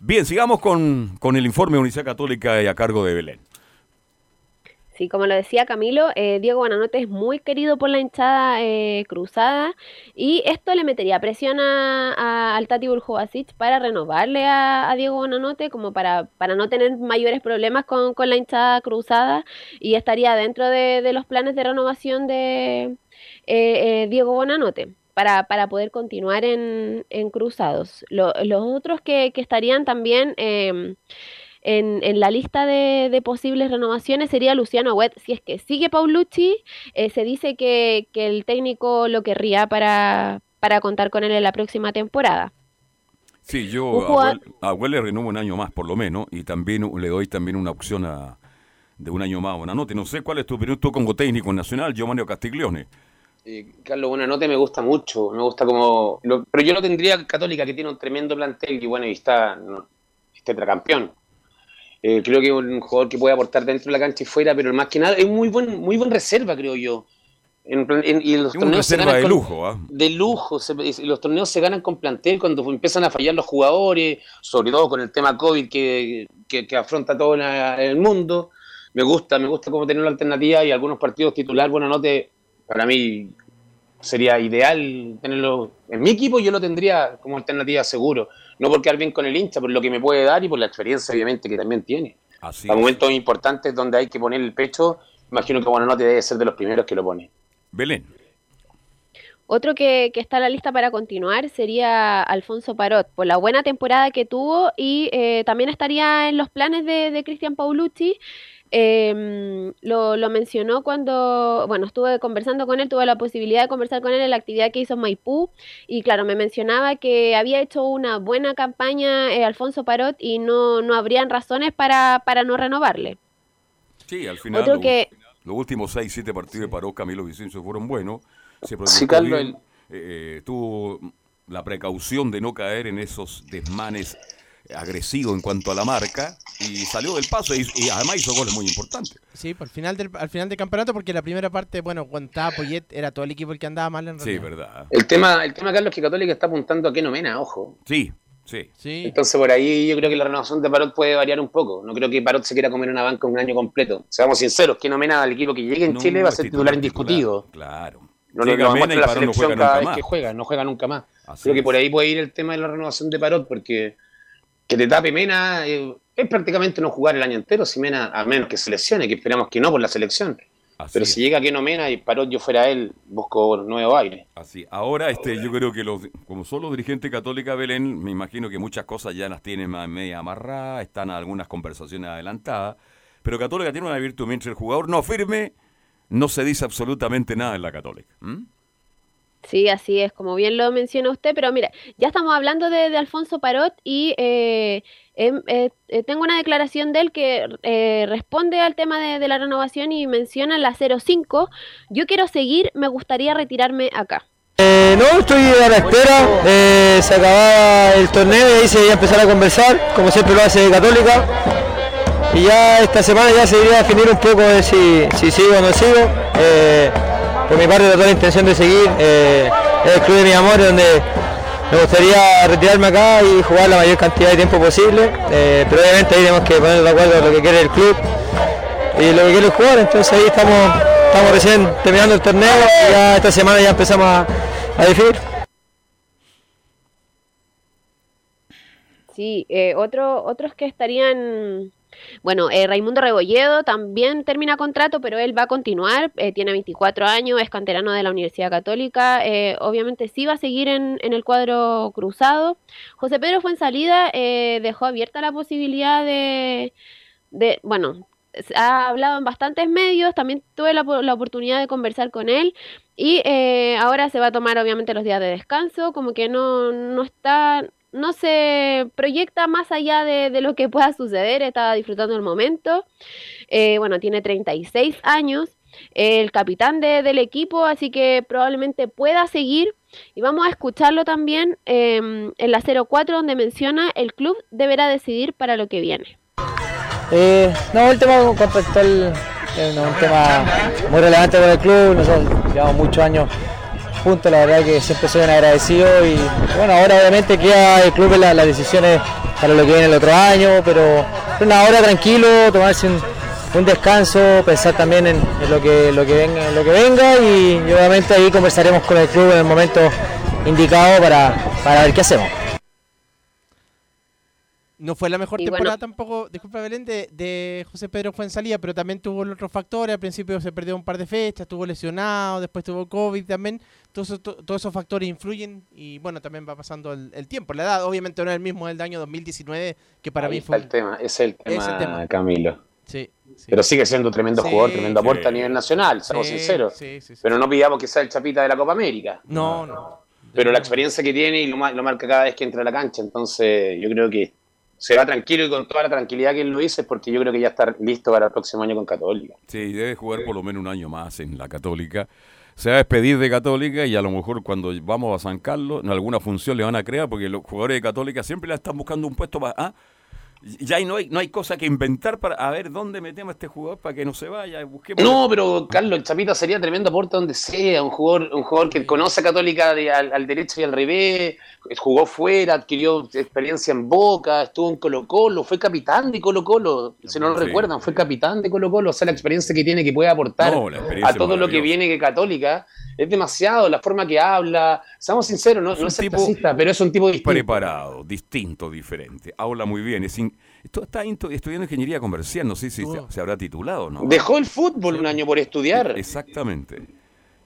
Bien, sigamos con, con el informe de Universidad Católica y a cargo de Belén. Sí, como lo decía Camilo, eh, Diego Buenanote es muy querido por la hinchada eh, cruzada y esto le metería presión a, a- al Tati Buljubasic para renovarle a, a Diego Buenanote como para, para no tener mayores problemas con, con la hinchada cruzada y estaría dentro de, de los planes de renovación de eh, eh, Diego Buenanote para, para poder continuar en, en cruzados. Lo- los otros que, que estarían también... em, en, en la lista de, de posibles renovaciones sería Luciano Wet. Si es que sigue Paulucci, eh, se dice que, que el técnico lo querría para, para contar con él en la próxima temporada. Sí, yo a jugador- Huel- a Huel le renuevo un año más por lo menos y también le doy también una opción a, de un año más. Una nota. No sé cuál es tu opinión tú como técnico nacional, Giovanni Castiglione. Eh, Carlos Buenanote me gusta mucho, me gusta como... lo- pero yo lo tendría Católica, que tiene un tremendo plantel y bueno, y está, no, es tetracampeón. Eh, creo que es un jugador que puede aportar dentro de la cancha y fuera, pero más que nada es muy buen, muy buen reserva, creo yo. En en- y los Es una torneos se reserva ganan de con- lujo, ¿ah? de lujo. se- y los torneos se ganan con plantel cuando empiezan a fallar los jugadores, sobre todo con el tema COVID que, que- que afronta todo el mundo. Me gusta, me gusta cómo tener la alternativa y algunos partidos titular, bueno, no te, para mí sería ideal tenerlo en mi equipo, yo lo tendría como alternativa seguro. No por quedar bien con el hincha, por lo que me puede dar y por la experiencia, obviamente, que también tiene. Así es. momentos importantes donde hay que poner el pecho, imagino que bueno, no te debe ser de los primeros que lo pone. Belén. Otro que, que está en la lista para continuar sería Alfonso Parot, por la buena temporada que tuvo y eh, también estaría en los planes de, de Cristian Paulucci. Eh, lo, lo mencionó cuando, bueno, estuve conversando con él, tuve la posibilidad de conversar con él en la actividad que hizo en Maipú y claro, me mencionaba que había hecho una buena campaña eh, Alfonso Parot y no, no habrían razones para, para no renovarle. Sí, al final Otro lo- que- los últimos 6, 7 partidos de Paró Camilo Vicencio fueron buenos. Se Sí, Carlos, bien, eh, tuvo la precaución de no caer en esos desmanes agresivos en cuanto a la marca y salió del paso y, y además hizo goles muy importantes. Sí, por el final del, al final del campeonato, porque la primera parte, bueno, cuando estaba Poyet, era todo el equipo el que andaba mal en Sí, realidad. verdad. El tema, el tema Carlos, es que Católica está apuntando a que nomena, ojo. Sí, sí. Entonces por ahí yo creo que la renovación de Parot puede variar un poco. No creo que Parot se quiera comer una banca un año completo. Seamos sinceros, que nomena al equipo que llegue en No, Chile va a es ser titular, titular indiscutido. Claro. No, demuestra y la no selección cada vez más. que juega, no juega nunca más. Así creo que por ahí puede ir el tema de la renovación de Parot, porque que te tape Mena eh, es prácticamente no jugar el año entero, si Mena, a menos que se lesione, que esperamos que no por la selección. Pero si llega que no Mena y Parot yo fuera él, busco nuevo aire. Así. Ahora, este, yo creo que los, como son los dirigentes católicos Belén, me imagino que muchas cosas ya las tienen más media amarradas, están algunas conversaciones adelantadas, pero Católica tiene una virtud, mientras el jugador no firme, no se dice absolutamente nada en la Católica. ¿Mm? Sí, así es, como bien lo menciona usted, pero mira, ya estamos hablando de, Alfonso Parot y eh, em- eh, eh, tengo una declaración de él que eh, responde al tema de, la renovación y menciona la 05. Yo quiero seguir, me gustaría retirarme acá. No, estoy a la espera. se acababa el torneo y ahí se iba a empezar a conversar, como siempre lo hace Católica. Y ya esta semana ya se iría a definir un poco de si, si sigo o no sigo. Por mi parte, toda la intención de seguir. eh, el club de mi amor, donde me gustaría retirarme acá y jugar la mayor cantidad de tiempo posible. eh, pero obviamente ahí tenemos que poner de acuerdo lo que quiere el club y lo que quiere el jugador. Entonces ahí estamos, estamos recién terminando el torneo y ya esta semana ya empezamos a, a. Sí, eh, otro, otros que estarían, bueno, eh, Raimundo Rebolledo también termina contrato, pero él va a continuar, eh, tiene 24 años, es canterano de la Universidad Católica, eh, obviamente sí va a seguir en, en el cuadro cruzado. José Pedro Fuensalida eh, dejó abierta la posibilidad de, de, bueno, ha hablado en bastantes medios, también tuve la, la oportunidad de conversar con él y eh, ahora se va a tomar obviamente los días de descanso, como que no, no está, no se proyecta más allá de, lo que pueda suceder, está disfrutando el momento. Eh, bueno, tiene 36 años, el capitán de- del equipo, así que probablemente pueda seguir. Y vamos a escucharlo también eh, en la 04, donde menciona el club deberá decidir para lo que viene. Eh, no, el tema es un tema muy relevante para el club. Nosotros llevamos muchos años juntos, la verdad que siempre soy un agradecido. Y bueno, ahora obviamente queda el club en la- las decisiones para lo que viene el otro año, pero pero una hora tranquilo, tomarse un, un descanso, pensar también en, en lo que lo que venga, en lo que venga y, y obviamente ahí conversaremos con el club en el momento indicado para, para ver qué hacemos. No fue la mejor Y temporada bueno- tampoco, disculpa Belén, de, de José Pedro Fuensalía, pero también tuvo otros factores. Al principio se perdió un par de fechas, estuvo lesionado, después tuvo COVID también. Todos esos, factores influyen y bueno, también va pasando el, el tiempo. La edad obviamente no es el mismo del año 2019, que para Ahí mí está fue... el tema, es el tema, tema. Camilo. Sí, sí. Pero sigue siendo un tremendo Sí, jugador, tremendo sí. aporte a nivel nacional, seamos Sí, sinceros. sí, sí, sí. Pero no pidamos que sea el chapita de la Copa América. No, no. Pero la experiencia que tiene y lo, lo marca cada vez que entra a la cancha. Entonces, yo creo que se va tranquilo y con toda la tranquilidad que él lo dice, porque yo creo que ya está listo para el próximo año con Católica. Sí, debe jugar por lo menos un año más en la Católica. Se va a despedir de Católica y a lo mejor cuando vamos a San Carlos, en alguna función le van a crear, porque los jugadores de Católica siempre le están buscando un puesto para... ¿ah? Ya no hay, no hay cosa que inventar para a ver dónde metemos a este jugador para que no se vaya. Busquemos No, pero Carlos, el Chapita sería tremendo aporte donde sea, un jugador, un jugador que conoce a Católica de- al, al derecho y al revés, jugó fuera, adquirió experiencia en Boca, estuvo en Colo Colo, fue capitán de Colo Colo, si no lo Sí. recuerdan, fue capitán de Colo Colo, o sea, la experiencia que tiene que puede aportar No, a todo lo que viene de Católica, es demasiado, la forma que habla, seamos sinceros, no, Es no es tipo pero es un tipo distinto. preparado, distinto, diferente. Habla muy bien. Es in- esto está estudiando ingeniería comercial. No sé si se, se habrá titulado, ¿no? Dejó el fútbol un año por estudiar. Exactamente.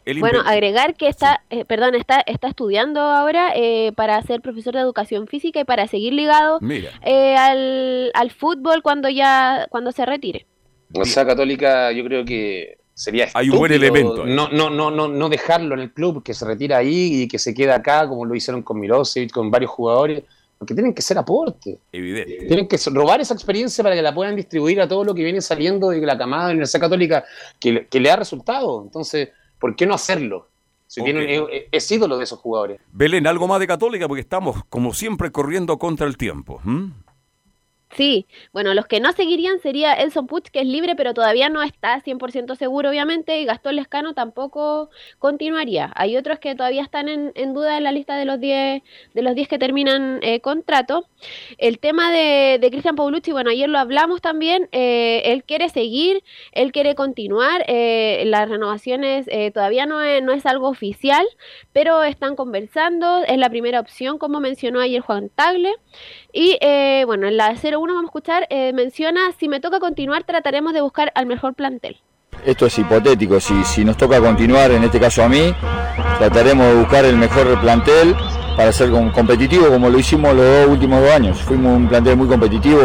Él Bueno, agregar que está, eh, perdón, está, está estudiando ahora eh, para ser profesor de educación física y para seguir ligado eh, al, al fútbol cuando ya cuando se retire. O sea, Católica, yo creo que sería Hay un buen estúpido elemento. No, no, no, no, no dejarlo en el club, que se retira ahí y que se queda acá, como lo hicieron con Milosevic, con varios jugadores, porque tienen que ser aporte. Evidente. Tienen que robar esa experiencia para que la puedan distribuir a todo lo que viene saliendo de la camada de la Universidad Católica que, le- que le da resultado. Entonces, ¿por qué no hacerlo? Si tienen- es, es ídolo de esos jugadores. Belén, algo más de Católica porque estamos, como siempre, corriendo contra el tiempo. ¿m? Sí, bueno, los que no seguirían sería Elson Puig, que es libre, pero todavía no está 100% seguro, obviamente, y Gastón Lescano tampoco continuaría. Hay otros que todavía están en, duda en la lista de los 10 de los 10 que terminan eh, contrato. El tema de, de Cristian Paulucci, bueno, ayer lo hablamos también, eh, él quiere seguir, él quiere continuar, eh, las renovaciones eh, todavía no es, no es algo oficial, pero están conversando, es la primera opción, como mencionó ayer Juan Tagle. Y eh, bueno, en la 01 vamos a escuchar, eh, menciona, si me toca continuar, trataremos de buscar al mejor plantel. Esto es hipotético, si, si nos toca continuar, en este caso a mí, trataremos de buscar el mejor plantel para ser com- competitivo como lo hicimos los dos últimos dos años. Fuimos un plantel muy competitivo,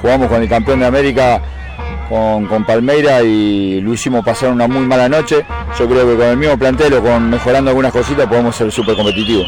jugamos con el campeón de América, con, con Palmeira y lo hicimos pasar una muy mala noche. Yo creo que con el mismo plantel o con mejorando algunas cositas podemos ser súper competitivos.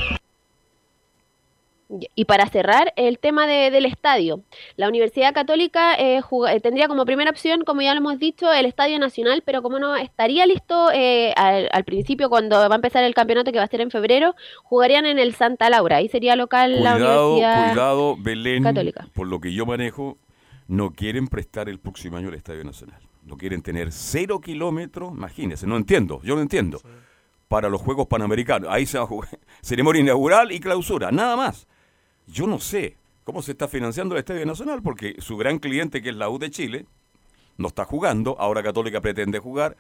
Y para cerrar, el tema de- del estadio. La Universidad Católica eh, eh, tendría como primera opción, como ya lo hemos dicho, el Estadio Nacional, pero como no estaría listo eh, al, al principio, cuando va a empezar el campeonato, que va a ser en febrero, jugarían en el Santa Laura. Ahí sería local la Universidad cuidado, Belén. Católica. Por lo que yo manejo, no quieren prestar el próximo año el Estadio Nacional. No quieren tener cero kilómetros, imagínense, no entiendo, yo no entiendo. Para los Juegos Panamericanos. Ahí se va a jugar ceremonia inaugural y clausura, nada más. Yo no sé cómo se está financiando el Estadio Nacional porque su gran cliente, que es la U de Chile, no está jugando, ahora Católica pretende jugar.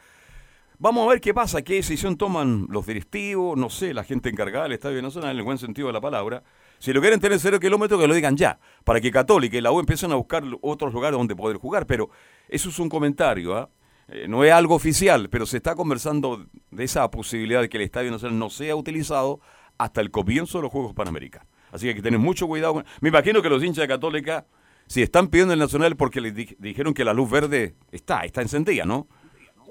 Vamos a ver qué pasa, qué decisión toman los directivos, no sé, la gente encargada del Estadio Nacional, en el buen sentido de la palabra. Si lo quieren tener cero kilómetros, que lo digan ya, para que Católica y la U empiecen a buscar otros lugares donde poder jugar. Pero eso es un comentario, ¿ah? Eh, no es algo oficial, pero se está conversando de esa posibilidad de que el Estadio Nacional no sea utilizado hasta el comienzo de los Juegos Panamericanos. Así que hay que tener mucho cuidado. Me imagino que los hinchas de Católica, si están pidiendo el Nacional porque les di- dijeron que la luz verde está, está encendida, ¿no?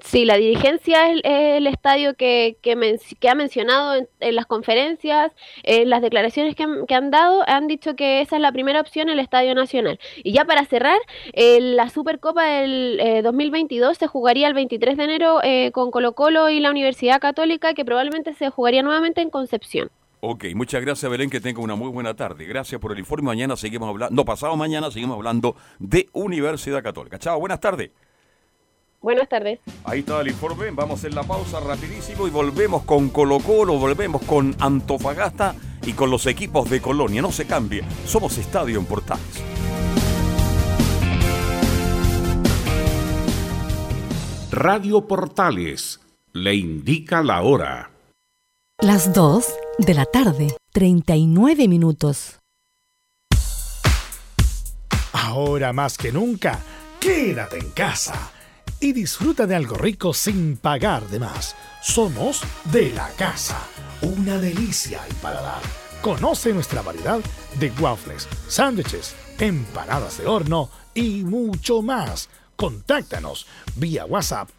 Sí, la dirigencia es, el estadio que, que, men- que ha mencionado en, las conferencias, en las declaraciones que han, que han dado, han dicho que esa es la primera opción, el Estadio Nacional. Y ya para cerrar, eh, la Supercopa del eh, 2022 se jugaría el 23 de enero eh, con Colo Colo y la Universidad Católica, que probablemente se jugaría nuevamente en Concepción. Ok, muchas gracias Belén, que tenga una muy buena tarde. Gracias por el informe. Mañana seguimos hablando, no, pasado mañana seguimos hablando de Universidad Católica. Chao, buenas tardes. Buenas tardes. Ahí está el informe, vamos a hacer la pausa rapidísimo y volvemos con Colo Colo, volvemos con Antofagasta y con los equipos de Colonia. No se cambie, somos Estadio en Portales. Radio Portales le indica la hora. Las 2 de la tarde, 39 minutos. Ahora más que nunca, quédate en casa y disfruta de algo rico sin pagar de más. Somos de la casa, una delicia al paladar. Conoce nuestra variedad de waffles, sándwiches, empanadas de horno y mucho más. Contáctanos vía WhatsApp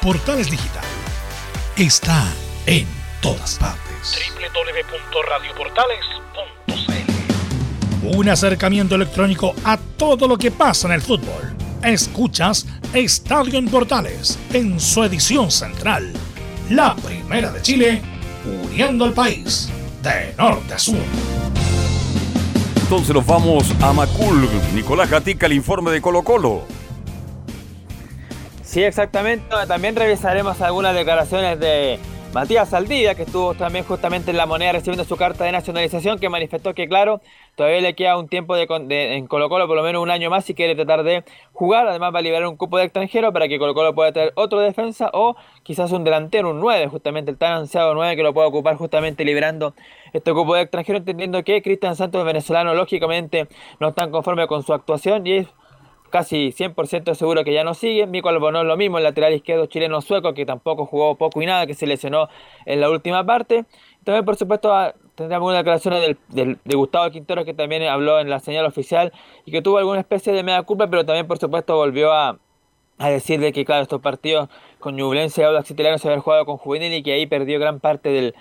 Portales Digital está en todas partes. www.radioportales.cl Un acercamiento electrónico a todo lo que pasa en el fútbol. Escuchas Estadio en Portales en su edición central. La primera de Chile, uniendo al país de norte a sur. Entonces nos vamos a Macul. Nicolás Gatica, el informe de Colo Colo. Sí, exactamente. También revisaremos algunas declaraciones de Matías Saldivia, que estuvo también justamente en la moneda recibiendo su carta de nacionalización, que manifestó que, claro, todavía le queda un tiempo de, de- en Colo Colo, por lo menos un año más, si quiere tratar de jugar. Además va a liberar un cupo de extranjero para que Colo Colo pueda tener otro defensa o quizás un delantero, un 9, justamente el tan ansiado 9 que lo pueda ocupar justamente liberando este cupo de extranjero, entendiendo que Cristian Santos, venezolano, lógicamente no están conforme con su actuación y es casi 100% seguro que ya no sigue. Mico Albonón lo mismo, el lateral izquierdo chileno sueco, que tampoco jugó poco y nada, que se lesionó en la última parte. También, por supuesto, ah, tendremos algunas declaraciones del, del- de Gustavo Quintero, que también habló en la señal oficial y que tuvo alguna especie de media culpa, pero también, por supuesto, volvió a, a decir de que, claro, estos partidos con Ñublense y Audax Italiano se habían jugado con Juvenil y que ahí perdió gran parte del,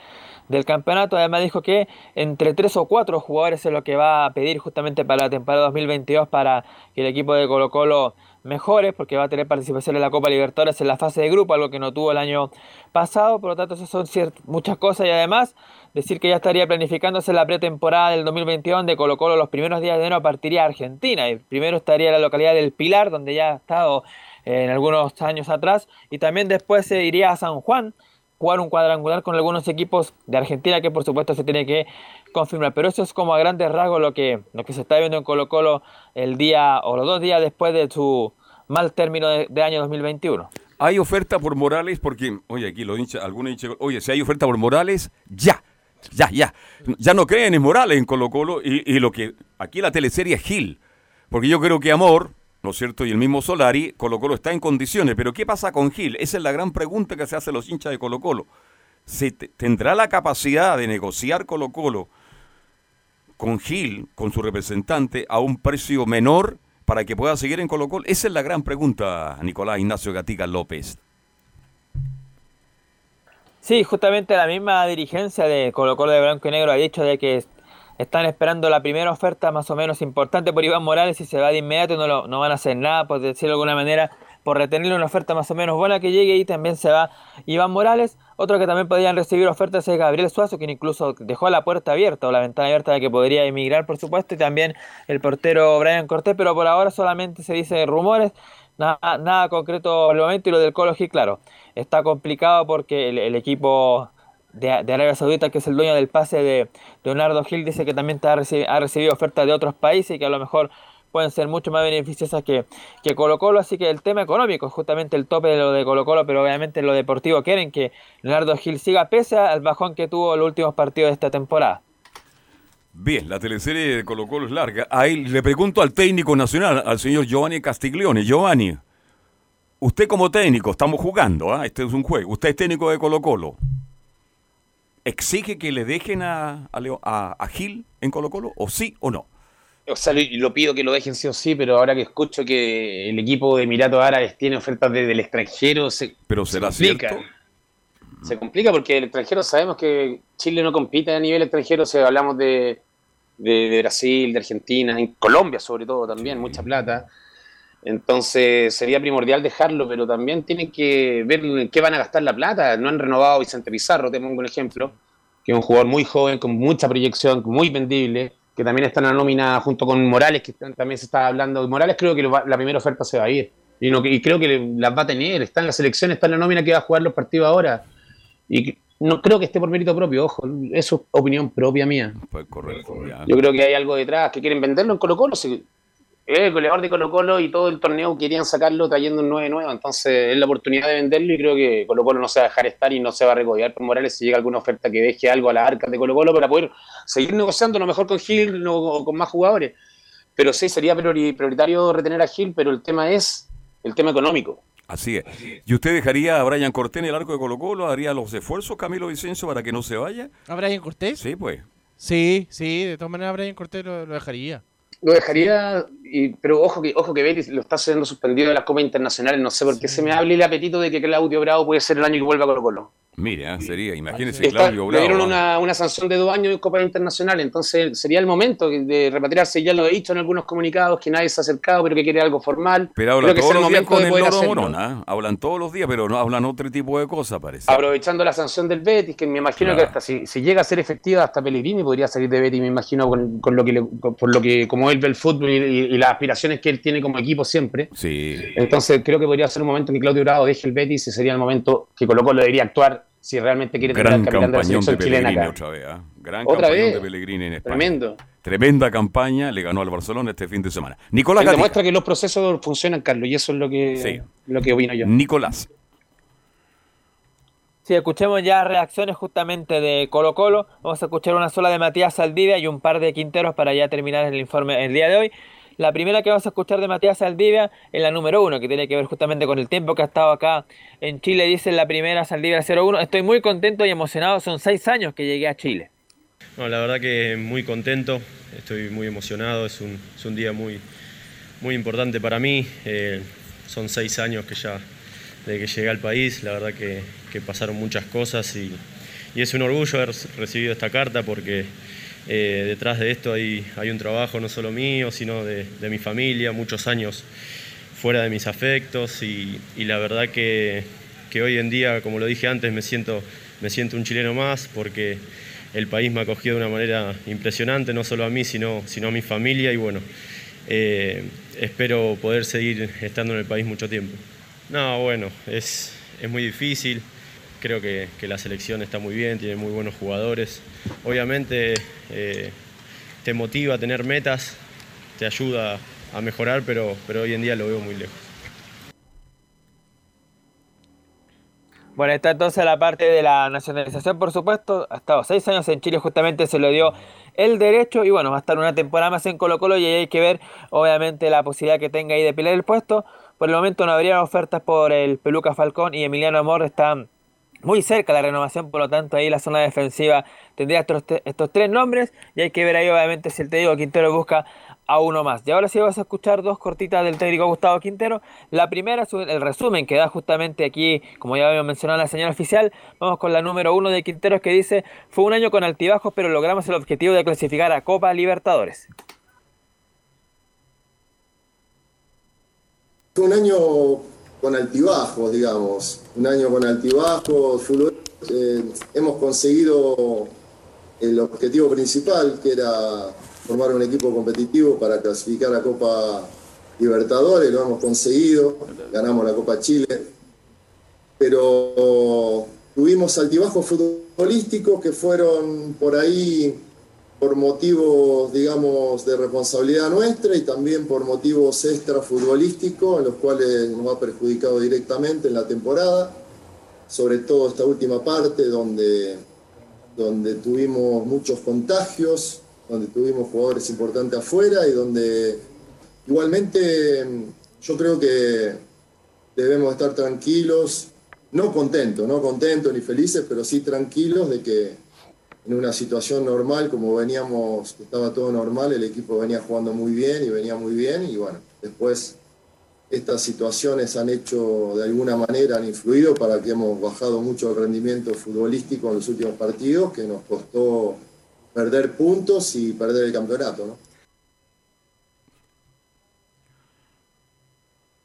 del campeonato. Además dijo que entre tres o cuatro jugadores es lo que va a pedir justamente para la temporada 2022 para que el equipo de Colo Colo mejore, porque va a tener participación en la Copa Libertadores en la fase de grupo, algo que no tuvo el año pasado. Por lo tanto, esas son muchas cosas y además decir que ya estaría planificándose la pretemporada del 2021 de Colo Colo los primeros días de enero partiría Argentina. Y primero estaría la localidad del Pilar, donde ya ha estado eh, en algunos años atrás, y también después se iría a San Juan, jugar un cuadrangular con algunos equipos de Argentina que por supuesto se tiene que confirmar. Pero eso es como a grandes rasgos lo que, lo que se está viendo en Colo Colo el día o los dos días después de su mal término de, año 2021. Hay oferta por Morales porque, oye, aquí los hinchas, algunos hinchas, oye, si hay oferta por Morales, ya, ya, ya. Ya no creen en Morales en Colo Colo y, y lo que, aquí la teleserie es Gil. Porque yo creo que Amor, ¿no es cierto? Y el mismo Solari, Colo Colo está en condiciones. Pero ¿qué pasa con Gil? Esa es la gran pregunta que se hace los hinchas de Colo Colo. ¿Se te- ¿Tendrá la capacidad de negociar Colo Colo con Gil, con su representante, a un precio menor para que pueda seguir en Colo Colo? Esa es la gran pregunta, Nicolás Ignacio Gatica López. Sí, justamente la misma dirigencia de Colo Colo de Blanco y Negro ha dicho de que están esperando la primera oferta más o menos importante por Iván Morales y se va de inmediato, no, lo, no van a hacer nada, por decirlo de alguna manera, por retenerle una oferta más o menos buena que llegue y también se va Iván Morales. Otro que también podrían recibir ofertas es Gabriel Suazo, quien incluso dejó la puerta abierta o la ventana abierta de que podría emigrar, por supuesto, y también el portero Brian Cortés, pero por ahora solamente se dice rumores, nada, nada concreto el momento y lo del Colo claro, está complicado porque el, equipo de, Arabia Saudita, que es el dueño del pase de Leonardo Gil, dice que también ha recibido ofertas de otros países y que a lo mejor pueden ser mucho más beneficiosas que, que Colo Colo, así que el tema económico es justamente el tope de lo de Colo Colo, pero obviamente en lo deportivo quieren que Leonardo Gil siga pese al bajón que tuvo los últimos partidos de esta temporada. Bien, la teleserie de Colo Colo es larga. Ahí le pregunto al técnico nacional, al señor Giovanni Castiglione. Giovanni, usted como técnico, estamos jugando, ¿ah? este es un juego, usted es técnico de Colo Colo. ¿Exige que le dejen a, a, a Gil en Colo Colo o sí o no? o sea, lo, pido que lo dejen sí o sí, pero ahora que escucho que el equipo de Emiratos Árabes tiene ofertas desde el extranjero, se, pero será se complica. Cierto? Se complica porque el extranjero sabemos que Chile no compite a nivel extranjero, si hablamos de, de, Brasil, de Argentina, en Colombia sobre todo también, mucha plata. Entonces sería primordial dejarlo, pero también tienen que ver en qué van a gastar la plata. No han renovado a Vicente Pizarro, te pongo un ejemplo, que es un jugador muy joven, con mucha proyección, muy vendible que también está en la nómina junto con Morales, que también se está hablando. Morales creo que la primera oferta se va a ir. Y, y creo que las va a tener. Está en la selección, está en la nómina que va a jugar los partidos ahora. Y no creo que esté por mérito propio, ojo. Eso es opinión propia mía. Pues correcto. Yo creo que hay algo detrás, que quieren venderlo en Colo Colo el goleador de Colo Colo y todo el torneo querían sacarlo trayendo un 9-9, entonces es la oportunidad de venderlo y creo que Colo Colo no se va a dejar estar y no se va a recoger por Morales si llega alguna oferta que deje algo a la arca de Colo Colo para poder seguir negociando lo mejor con Gil o con más jugadores. Pero sí, sería prioritario retener a Gil, pero el tema es el tema económico. Así es. ¿Y usted dejaría a Brian Cortés en el arco de Colo Colo? ¿Haría los esfuerzos Camilo Vicencio para que no se vaya? ¿A Brian Cortés? Sí, pues. Sí, sí, de todas maneras Brian Cortés lo dejaría lo dejaría, y, pero ojo que ojo que Betis lo está siendo suspendido de las copas internacionales. No sé por qué se me hable el apetito de que Claudio Bravo puede ser el año que vuelva a Colo Colo. Mire, ah, sería, imagínese Claudio Bravo. Le dieron una, una, sanción de dos años en Copa Internacional, entonces sería el momento de repatriarse. Ya lo he dicho en algunos comunicados que nadie se ha acercado, pero que quiere algo formal. Pero hablan todos los días con el Loro Morona. Hablan todos los días, pero no hablan otro tipo de cosas, parece. Aprovechando la sanción del Betis, que me imagino que hasta si, llega a ser efectiva, hasta Pellegrini podría salir de Betis, me imagino, con, con lo que por lo que como él ve el fútbol y, las aspiraciones que él tiene como equipo siempre. Sí. Entonces creo que podría ser un momento en que Claudio Bravo deje el Betis y sería el momento que Colo Colo debería actuar si realmente quiere tener al capitán de la selección chilena acá. Otra vez, ¿eh? Gran ¿Otra campañón vez? de Pellegrini en España. Tremendo. Tremenda campaña, le ganó al Barcelona este fin de semana. Nicolás Demuestra que los procesos funcionan, Carlos, y eso es lo que, lo que opino yo. Nicolás. Sí, escuchemos ya reacciones justamente de Colo Colo. Vamos a escuchar una sola de Matías Saldivia y un par de Quinteros para ya terminar el informe el día de hoy. La primera que vamos a escuchar de Matías Saldivia es la número uno, que tiene que ver justamente con el tiempo que ha estado acá en Chile. Dice la primera Saldivia 01. Estoy muy contento y emocionado. Son seis años que llegué a Chile. No, la verdad que muy contento. Estoy muy emocionado. Es un, día muy, muy importante para mí. Eh, son seis años que ya de que llegué al país. La verdad que, que pasaron muchas cosas y, y es un orgullo haber recibido esta carta porque eh, detrás de esto hay, hay, un trabajo no solo mío, sino de, mi familia, muchos años fuera de mis afectos y, la verdad que, hoy en día, como lo dije antes, me siento, me siento un chileno más porque el país me ha acogido de una manera impresionante, no solo a mí, sino, sino a mi familia y bueno, eh, espero poder seguir estando en el país mucho tiempo. No, bueno, es, es muy difícil. Creo que, la selección está muy bien, tiene muy buenos jugadores. Obviamente eh, te motiva a tener metas, te ayuda a mejorar, pero, pero hoy en día lo veo muy lejos. Bueno, está entonces la parte de la nacionalización, por supuesto. Ha estado seis años en Chile, justamente se le dio el derecho. Y bueno, va a estar una temporada más en Colo Colo y ahí hay que ver, obviamente, la posibilidad que tenga ahí de pelear el puesto. Por el momento no habría ofertas por el Peluca Falcón y Emiliano Amor están muy cerca la renovación, por lo tanto ahí la zona defensiva tendría estos, estos tres nombres y hay que ver ahí obviamente si el técnico Quintero busca a uno más. Y ahora sí vas a escuchar dos cortitas del técnico Gustavo Quintero. La primera es el resumen que da justamente aquí, como ya habíamos mencionado la señal oficial. Vamos con la número uno de Quinteros que dice, fue un año con altibajos, pero logramos el objetivo de clasificar a Copa Libertadores. Fue un año con altibajos, digamos, un año con altibajos. Eh, hemos conseguido el objetivo principal, que era formar un equipo competitivo para clasificar a Copa Libertadores, lo hemos conseguido, ganamos la Copa Chile, pero tuvimos altibajos futbolísticos que fueron por ahí por motivos, digamos, de responsabilidad nuestra y también por motivos extra futbolísticos, en los cuales nos ha perjudicado directamente en la temporada, sobre todo esta última parte donde, donde tuvimos muchos contagios, donde tuvimos jugadores importantes afuera y donde igualmente yo creo que debemos estar tranquilos, no contentos, no contentos ni felices, pero sí tranquilos de que en una situación normal, como veníamos, estaba todo normal, el equipo venía jugando muy bien y venía muy bien y bueno, después estas situaciones han hecho de alguna manera, han influido para que hemos bajado mucho el rendimiento futbolístico en los últimos partidos, que nos costó perder puntos y perder el campeonato, ¿no?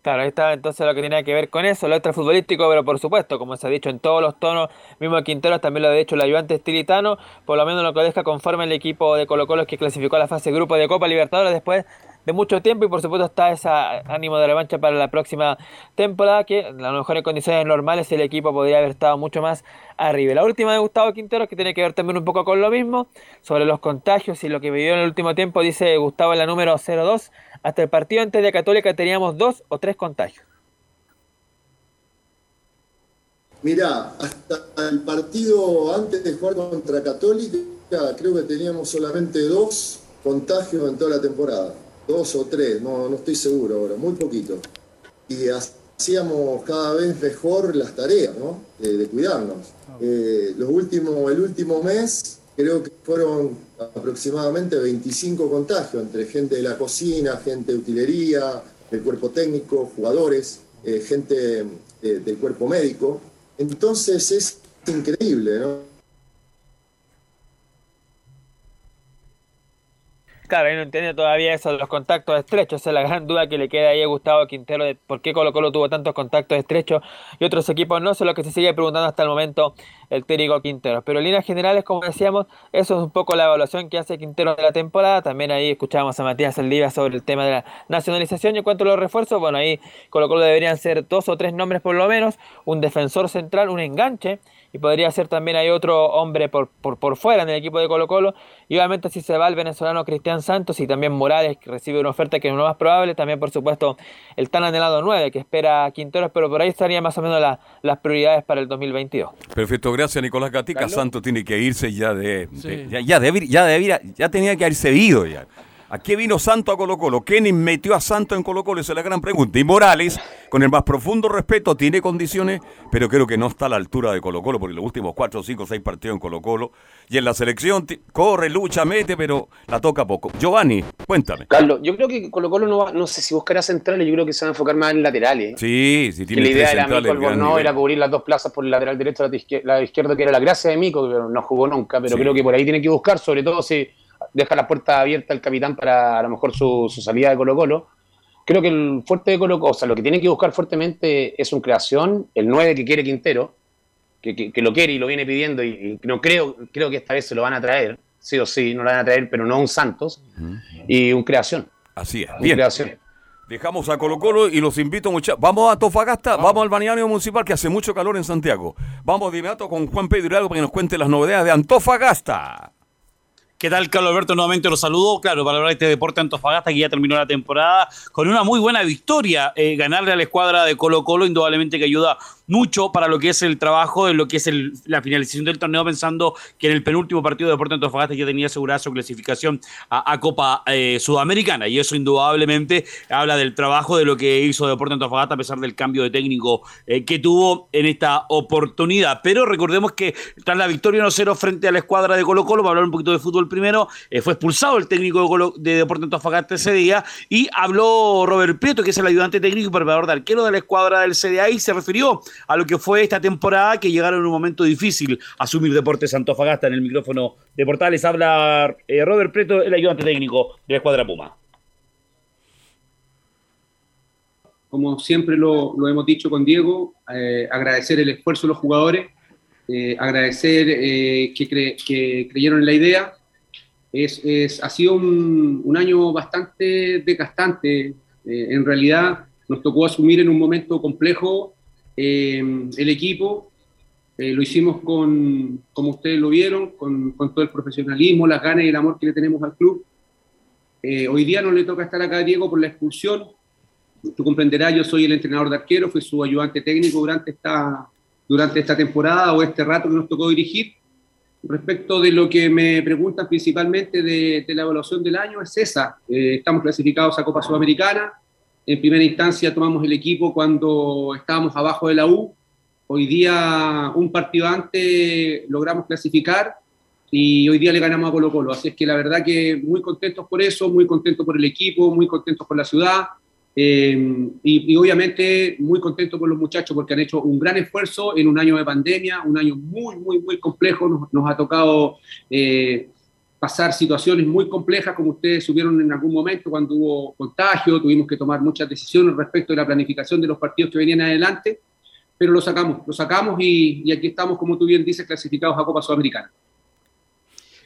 Claro, ahí está entonces lo que tiene que ver con eso, lo extrafutbolístico, pero por supuesto, como se ha dicho en todos los tonos, mismo Quinteros también lo ha dicho el ayudante estilitano, por lo menos lo que deja conforme el equipo de Colo Colo que clasificó a la fase grupo de Copa Libertadores después de mucho tiempo y por supuesto está ese ánimo de revancha para la próxima temporada que a lo mejor en condiciones normales el equipo podría haber estado mucho más arriba. La última de Gustavo Quintero que tiene que ver también un poco con lo mismo, sobre los contagios y lo que vivió en el último tiempo, dice Gustavo en la número 02, hasta el partido antes de Católica teníamos dos o tres contagios. Mirá, hasta el partido antes de jugar contra Católica creo que teníamos solamente dos contagios en toda la temporada dos o tres, no, no estoy seguro ahora, muy poquito. Y hacíamos cada vez mejor las tareas, ¿no? de cuidarnos. Eh, los últimos, el último mes creo que fueron aproximadamente 25 contagios entre gente de la cocina, gente de utilería, del cuerpo técnico, jugadores, eh, gente eh, del cuerpo médico. Entonces es increíble, ¿no? Claro, ahí no entiende todavía eso de los contactos estrechos. Esa es la gran duda que le queda ahí a Gustavo Quintero de por qué Colo Colo tuvo tantos contactos estrechos y otros equipos no. Eso es lo que se sigue preguntando hasta el momento el técnico Quintero. Pero en líneas generales, como decíamos, eso es un poco la evaluación que hace Quintero de la temporada. También ahí escuchábamos a Matías Eldiva sobre el tema de la nacionalización. Y en cuanto a los refuerzos, bueno, ahí Colo Colo deberían ser dos o tres nombres por lo menos. Un defensor central, un enganche y podría ser también hay otro hombre por, por, por fuera en el equipo de Colo Colo y obviamente si se va el venezolano Cristian Santos y también Morales que recibe una oferta que es lo más probable, también por supuesto el tan anhelado 9 que espera Quinteros, pero por ahí estarían más o menos las prioridades para el 2022. Perfecto, gracias Nicolás Gatica, Santos tiene que irse ya de, ya, ya, ya, ya tenía que haberse ido ya. ¿A qué vino Santo a Colo Colo? ¿Quién metió a Santo en Colo Colo? Esa es la gran pregunta. Y Morales, con el más profundo respeto, tiene condiciones, pero creo que no está a la altura de Colo Colo, porque los últimos cuatro, cinco, seis partidos en Colo Colo, y en la selección corre, lucha, mete, pero la toca poco. Giovanni, cuéntame. Carlos, yo creo que Colo Colo no va, no sé si buscará centrales, yo creo que se va a enfocar más en laterales. Sí, sí, tiene que La idea era Mico era cubrir las dos plazas por el lateral derecho la izquierda, que era la gracia de Mico, pero no jugó nunca, pero creo que por ahí tiene que buscar, sobre todo si deja la puerta abierta al capitán para a lo mejor su, salida de Colo Colo. Creo que el fuerte de Colo Colo, o sea, lo que tiene que buscar fuertemente es un creación, el 9 que quiere Quintero, que, lo quiere y lo viene pidiendo y, no creo, creo que esta vez se lo van a traer, sí o sí, no lo van a traer, pero no un Santos, y un creación. Así es, bien. Creación. Dejamos a Colo Colo y los invito muchachos. Vamos a Tofagasta, vamos. al balneario municipal que hace mucho calor en Santiago. Vamos de inmediato con Juan Pedro Hidalgo para que nos cuente las novedades de Antofagasta. ¿Qué tal, Carlos Alberto? Nuevamente los saludo. Claro, para hablar de este deporte Antofagasta que ya terminó la temporada con una muy buena victoria. Eh, ganarle a la escuadra de Colo Colo indudablemente que ayuda mucho para lo que es el trabajo de lo que es el, la finalización del torneo, pensando que en el penúltimo partido de Deportes Antofagasta ya tenía asegurada su clasificación a, Copa eh, Sudamericana. Y eso indudablemente habla del trabajo de lo que hizo Deportes Antofagasta a pesar del cambio de técnico eh, que tuvo en esta oportunidad. Pero recordemos que tras la victoria 1-0 frente a la escuadra de Colo Colo, para hablar un poquito de fútbol primero, eh, fue expulsado el técnico de, de Deportes Antofagasta ese día y habló Robert Prieto, que es el ayudante técnico y preparador de arquero de la escuadra del CDA y se refirió a lo que fue esta temporada que llegaron en un momento difícil a asumir Deportes Antofagasta en el micrófono de Portales. Habla eh, Robert Preto, el ayudante técnico de la escuadra Puma. Como siempre lo, hemos dicho con Diego, eh, agradecer el esfuerzo de los jugadores, eh, agradecer que, creyeron en la idea. Es, ha sido un, un año bastante desgastante. en realidad nos tocó asumir en un momento complejo el equipo eh, lo hicimos con, como ustedes lo vieron, con, todo el profesionalismo, las ganas y el amor que le tenemos al club. Eh, hoy día no le toca estar acá a Diego por la expulsión. Tú comprenderás, yo soy el entrenador de arquero, fui su ayudante técnico durante esta, durante esta temporada o este rato que nos tocó dirigir. Respecto de lo que me preguntan principalmente de, de la evaluación del año, es esa. Eh, estamos clasificados a Copa Sudamericana. En primera instancia tomamos el equipo cuando estábamos abajo de la U Hoy día, un partido antes, logramos clasificar y hoy día le ganamos a Colo Colo. Así es que la verdad que muy contentos por eso, muy contentos por el equipo, muy contentos por la ciudad eh, y, obviamente muy contentos por los muchachos porque han hecho un gran esfuerzo en un año de pandemia, un año muy, muy, muy complejo. Nos, ha tocado eh, pasar situaciones muy complejas como ustedes subieron en algún momento cuando hubo contagio, tuvimos que tomar muchas decisiones respecto de la planificación de los partidos que venían adelante pero lo sacamos, lo sacamos y, aquí estamos, como tú bien dices, clasificados a Copa Sudamericana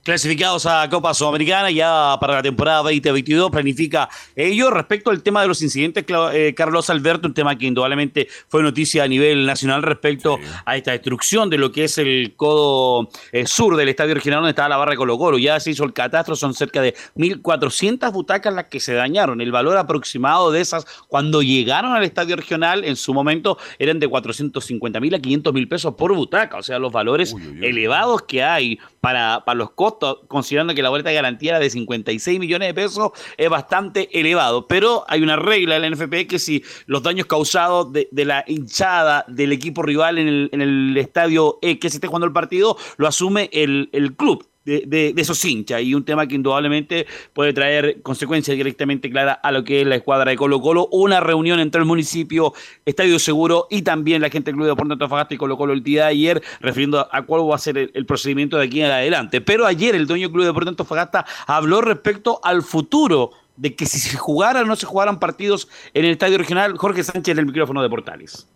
clasificados a Copa Sudamericana ya para la temporada 2022. Planifica ello. Respecto al tema de los incidentes, eh, Carlos Alberto, un tema que indudablemente fue noticia a nivel nacional respecto a esta destrucción de lo que es el codo eh, sur del estadio regional donde estaba la barra de Colo Colo. Ya se hizo el catastro, son cerca de 1.400 butacas las que se dañaron. El valor aproximado de esas cuando llegaron al estadio regional en su momento eran de 450 mil a 500 mil pesos por butaca. O sea, los valores elevados que hay para, para los costos, considerando que la boleta de garantía era de 56 millones de pesos, es bastante elevado. Pero hay una regla en la NFP que si los daños causados de, la hinchada del equipo rival en el, en el estadio E que se esté jugando el partido, lo asume el, el club de, esos hinchas y un tema que indudablemente puede traer consecuencias directamente claras a lo que es la escuadra de Colo Colo. Una reunión entre el municipio, Estadio Seguro y también la gente del Club de Deportes Antofagasta y Colo Colo el día de ayer, refiriendo a cuál va a ser el, procedimiento de aquí en adelante. Pero ayer el dueño del Club de Deportes Antofagasta habló respecto al futuro de que si se jugaran o no se jugaran partidos en el Estadio Regional, Jorge Sánchez del micrófono de Portales.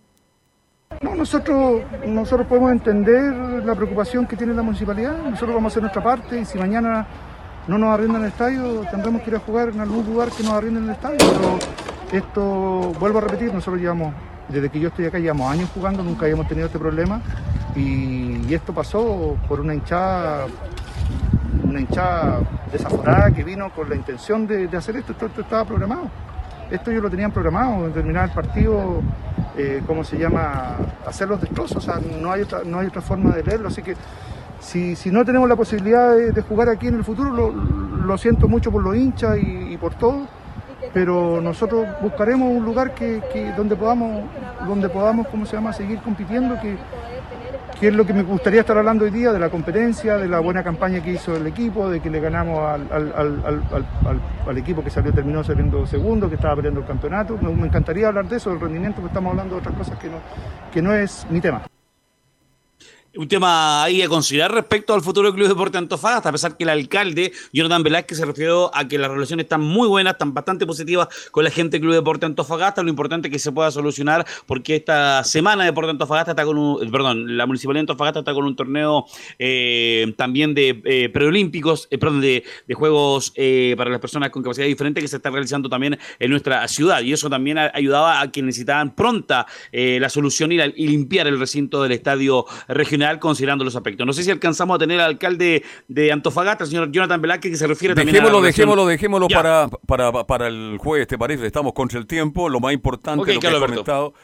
No, nosotros, nosotros podemos entender la preocupación que tiene la municipalidad, nosotros vamos a hacer nuestra parte y si mañana no nos arriendan el estadio, tendremos que ir a jugar en algún lugar que nos arrienden el estadio. Pero esto, vuelvo a repetir, nosotros llevamos, desde que yo estoy acá, llevamos años jugando, nunca habíamos tenido este problema y, esto pasó por una hinchada una hinchada desaforada que vino con la intención de, hacer esto, esto estaba programado. Esto yo lo tenían programado, terminar el partido, eh, ¿cómo se llama? Hacer los destrozos, o sea, no hay otra, no hay otra forma de leerlo, así que si, no tenemos la posibilidad de, jugar aquí en el futuro, lo, siento mucho por los hinchas y, por todo, pero nosotros buscaremos un lugar que, donde podamos, donde podamos, ¿cómo se llama?, seguir compitiendo, que, que es lo que me gustaría estar hablando hoy día, de la competencia, de la buena campaña que hizo el equipo, de que le ganamos al, equipo que salió, terminó saliendo segundo, que estaba peleando el campeonato. Me, me, encantaría hablar de eso, del rendimiento, que estamos hablando de otras cosas que no, que no es mi tema. Un tema ahí a considerar respecto al futuro del Club Deporte Antofagasta, a pesar que el alcalde, Jonathan Velázquez, se refirió a que las relaciones están muy buenas, están bastante positivas con la gente del Club Deporte Antofagasta. Lo importante es que se pueda solucionar porque esta semana Deporte Antofagasta está con un, perdón, la Municipalidad de Antofagasta está con un torneo eh, también de eh, preolímpicos, eh, perdón, de, Juegos para las personas con capacidad diferente que se está realizando también en nuestra ciudad. Y eso también ayudaba a quienes necesitaban pronta la solución y limpiar el recinto del estadio regional considerando los aspectos. No sé si alcanzamos a tener al alcalde de Antofagasta, el señor Jonathan Velázquez, que se refiere también a la Dejémoslo, dejémoslo para, para, para el jueves, ¿te parece? Estamos contra el tiempo, lo más importante, lo que he comentado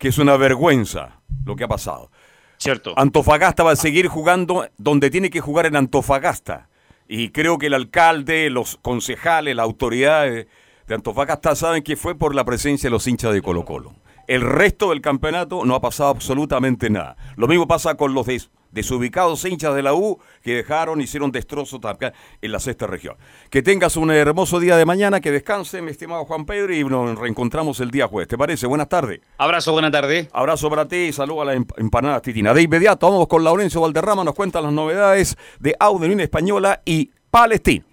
que es una vergüenza lo que ha pasado. Cierto. Antofagasta va a seguir jugando donde tiene que jugar en Antofagasta. Y creo que el alcalde, los concejales, las autoridades de Antofagasta saben que fue por la presencia de los hinchas de Colo Colo. El resto del campeonato no ha pasado absolutamente nada. Lo mismo pasa con los des- desubicados hinchas de la U que dejaron, hicieron destrozos acá en la sexta región. Que tengas un hermoso día de mañana, que descanse, mi estimado Juan Pedro, y nos reencontramos el día jueves. ¿Te parece? Buenas tardes. Abrazo, buena tarde. Abrazo para ti y saludo a las emp- empanadas Titina. De inmediato vamos con Laurencio Valderrama, nos cuenta las novedades de Unión Española y Palestina.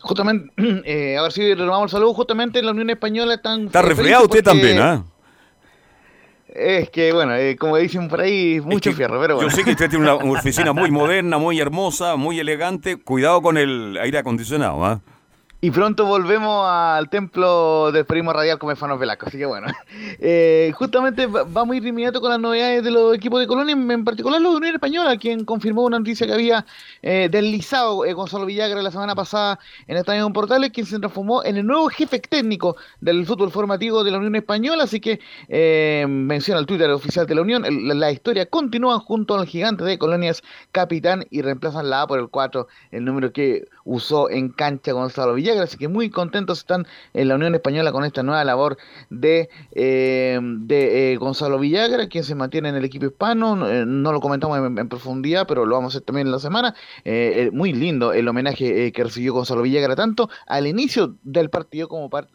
Justamente, eh, a ver si renovamos el saludo, justamente en la Unión Española están... Está resfriado usted también, ¿ah? Es que, bueno, eh, como dicen por ahí, mucho que fierro, pero bueno. Yo sé que usted tiene una una oficina muy moderna, muy hermosa, muy elegante. Cuidado con el aire acondicionado, ¿ah? Y pronto volvemos al templo del primo radial con Mefanos Velasco, así que bueno. Eh, justamente va- vamos a ir de inmediato con las novedades de los equipos de Colonia, en particular los de Unión Española, quien confirmó una noticia que había eh, deslizado eh, Gonzalo Villagra la semana pasada en Estadio en Portales, quien se transformó en el nuevo jefe técnico del fútbol formativo de la Unión Española, así que eh, menciona el Twitter oficial de la Unión, la historia continúa junto al gigante de Colonias Capitán y reemplazan la A por el 4, el número que usó en cancha Gonzalo Villagra, así que muy contentos están en la Unión Española con esta nueva labor de, eh, de eh, Gonzalo Villagra, quien se mantiene en el equipo hispano, no, eh, lo comentamos en, profundidad, pero lo vamos a hacer también en la semana, muy lindo el homenaje que recibió Gonzalo Villagra, tanto al inicio del partido como par-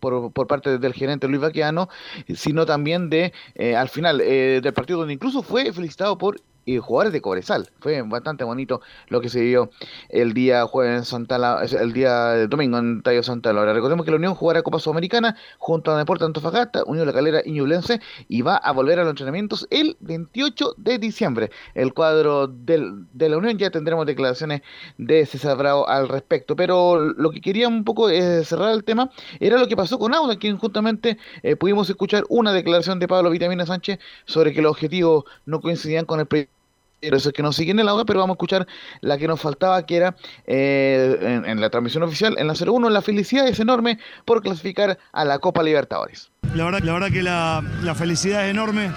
por, por parte del gerente Luis Vaqueano, sino también de al final del partido, donde incluso fue felicitado por eh, jugadores de Cobresal. Fue bastante bonito lo que se vio el día jueves en Santa La- el día domingo en Tallo Santa Laura. Recordemos que la Unión jugará Copa Sudamericana junto a Deportes Antofagasta, Unión La Calera y Ñublense y va a volver a los entrenamientos el 28 de diciembre. El cuadro del- de la Unión ya tendremos declaraciones de César Bravo al respecto. Pero lo que quería un poco cerrar el tema era lo que pasó con Auda, quien justamente eh, pudimos escuchar una declaración de Pablo Vitamina Sánchez sobre que los objetivos no coincidían con el proyecto por eso es que nos siguen en el audio, pero vamos a escuchar la que nos faltaba, que era eh, en, la transmisión oficial, en la 01, la felicidad es enorme por clasificar a la Copa Libertadores. La verdad, la verdad que la, la felicidad es enorme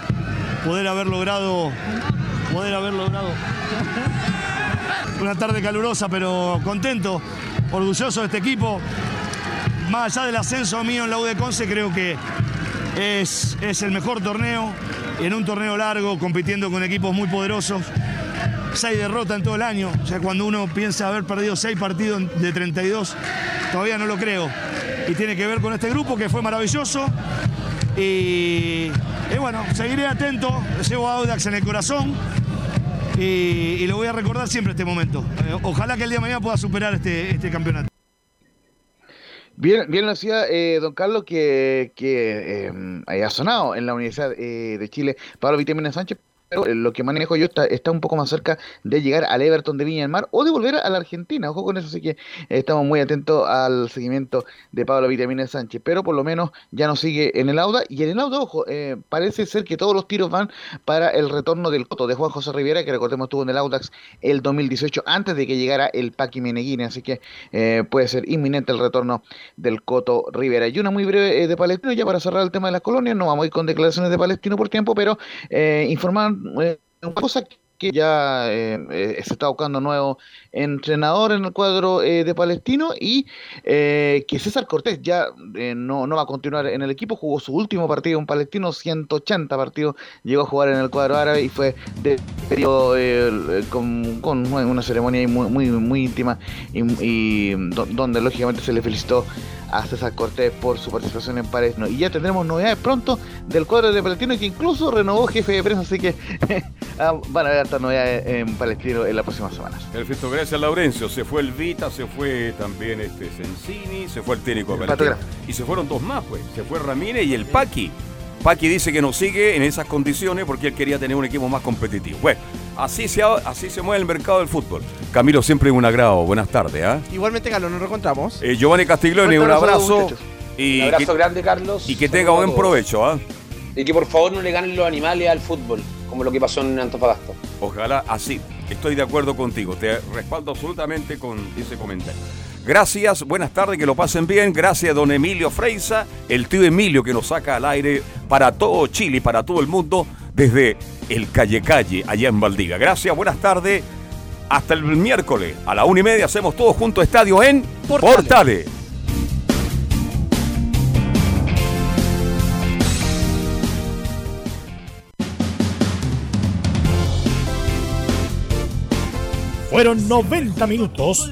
poder haber logrado, poder haber logrado una tarde calurosa, pero contento, orgulloso de este equipo. Más allá del ascenso mío en la U Conce, creo que es, es el mejor torneo, en un torneo largo, compitiendo con equipos muy poderosos. Seis derrotas en todo el año, o sea, cuando uno piensa haber perdido seis partidos de 32, todavía no lo creo. Y tiene que ver con este grupo que fue maravilloso. Y, bueno, seguiré atento, llevo a Audax en el corazón y, y lo voy a recordar siempre este momento. Eh, ojalá que el día de mañana pueda superar este, este campeonato. Bien, bien lo decía eh, don Carlos que, que eh, ha sonado en la Universidad eh, de Chile. Pablo Vitamina Sánchez, pero eh, lo que manejo yo está, está un poco más cerca de llegar al Everton de Viña del Mar o de volver a la Argentina. Ojo con eso, así que estamos muy atentos al seguimiento de Pablo Vitamina Sánchez, pero por lo menos ya nos sigue en el Auda. Y en el Auda, ojo, eh, parece ser que todos los tiros van para el retorno del Coto de Juan José Rivera, que recordemos estuvo en el Audax el 2018 antes de que llegara el Paqui Meneghini, así que eh, puede ser inminente el retorno del Coto Rivera. Y una muy breve eh, de Palestino, ya para cerrar el tema de las colonias, no vamos a ir con declaraciones de Palestino por tiempo, pero eh, informar una cosa que ya eh, eh, se está buscando nuevo entrenador en el cuadro eh, de Palestino y eh, que César Cortés ya eh, no, no va a continuar en el equipo, jugó su último partido en Palestino, 180 partidos, llegó a jugar en el cuadro árabe y fue despedido eh, con, con una ceremonia muy, muy, muy íntima y, y do- donde lógicamente se le felicitó a César Cortés por su participación en Palestino. Y ya tendremos novedades pronto del cuadro de Palestino que incluso renovó jefe de prensa, así que ah, van a haber hartas novedades en Palestino en las próximas semanas. Perfecto, gracias Laurencio. Se fue el Vita, se fue también este Sensini, se fue el técnico El Palestino. Y se fueron dos más, pues. Se fue Ramírez y el Paqui. Paqui dice que no sigue en esas condiciones porque él quería tener un equipo más competitivo. Bueno, así se, ha- así se mueve el mercado del fútbol. Camilo, siempre un agrado. Buenas tardes. ¿ah? Igualmente, Carlos, nos reencontramos. Eh, Giovanni Castiglione, un abrazo. Y Un abrazo que, grande, Carlos. y que tenga buen provecho. ¿ah? Y que por favor no le ganen los animales al fútbol, como lo que pasó en Antofagasta. Ojalá así. Estoy de acuerdo contigo. Te respaldo absolutamente con ese comentario. Gracias, buenas tardes, que lo pasen bien. Gracias, don Emilio Freisa, el tío Emilio que nos saca al aire para todo Chile y para todo el mundo desde el Calle Calle, allá en Valdivia. Gracias, buenas tardes. Hasta el miércoles a la una y media hacemos todos juntos estadio en Portales. Portales. Fueron 90 minutos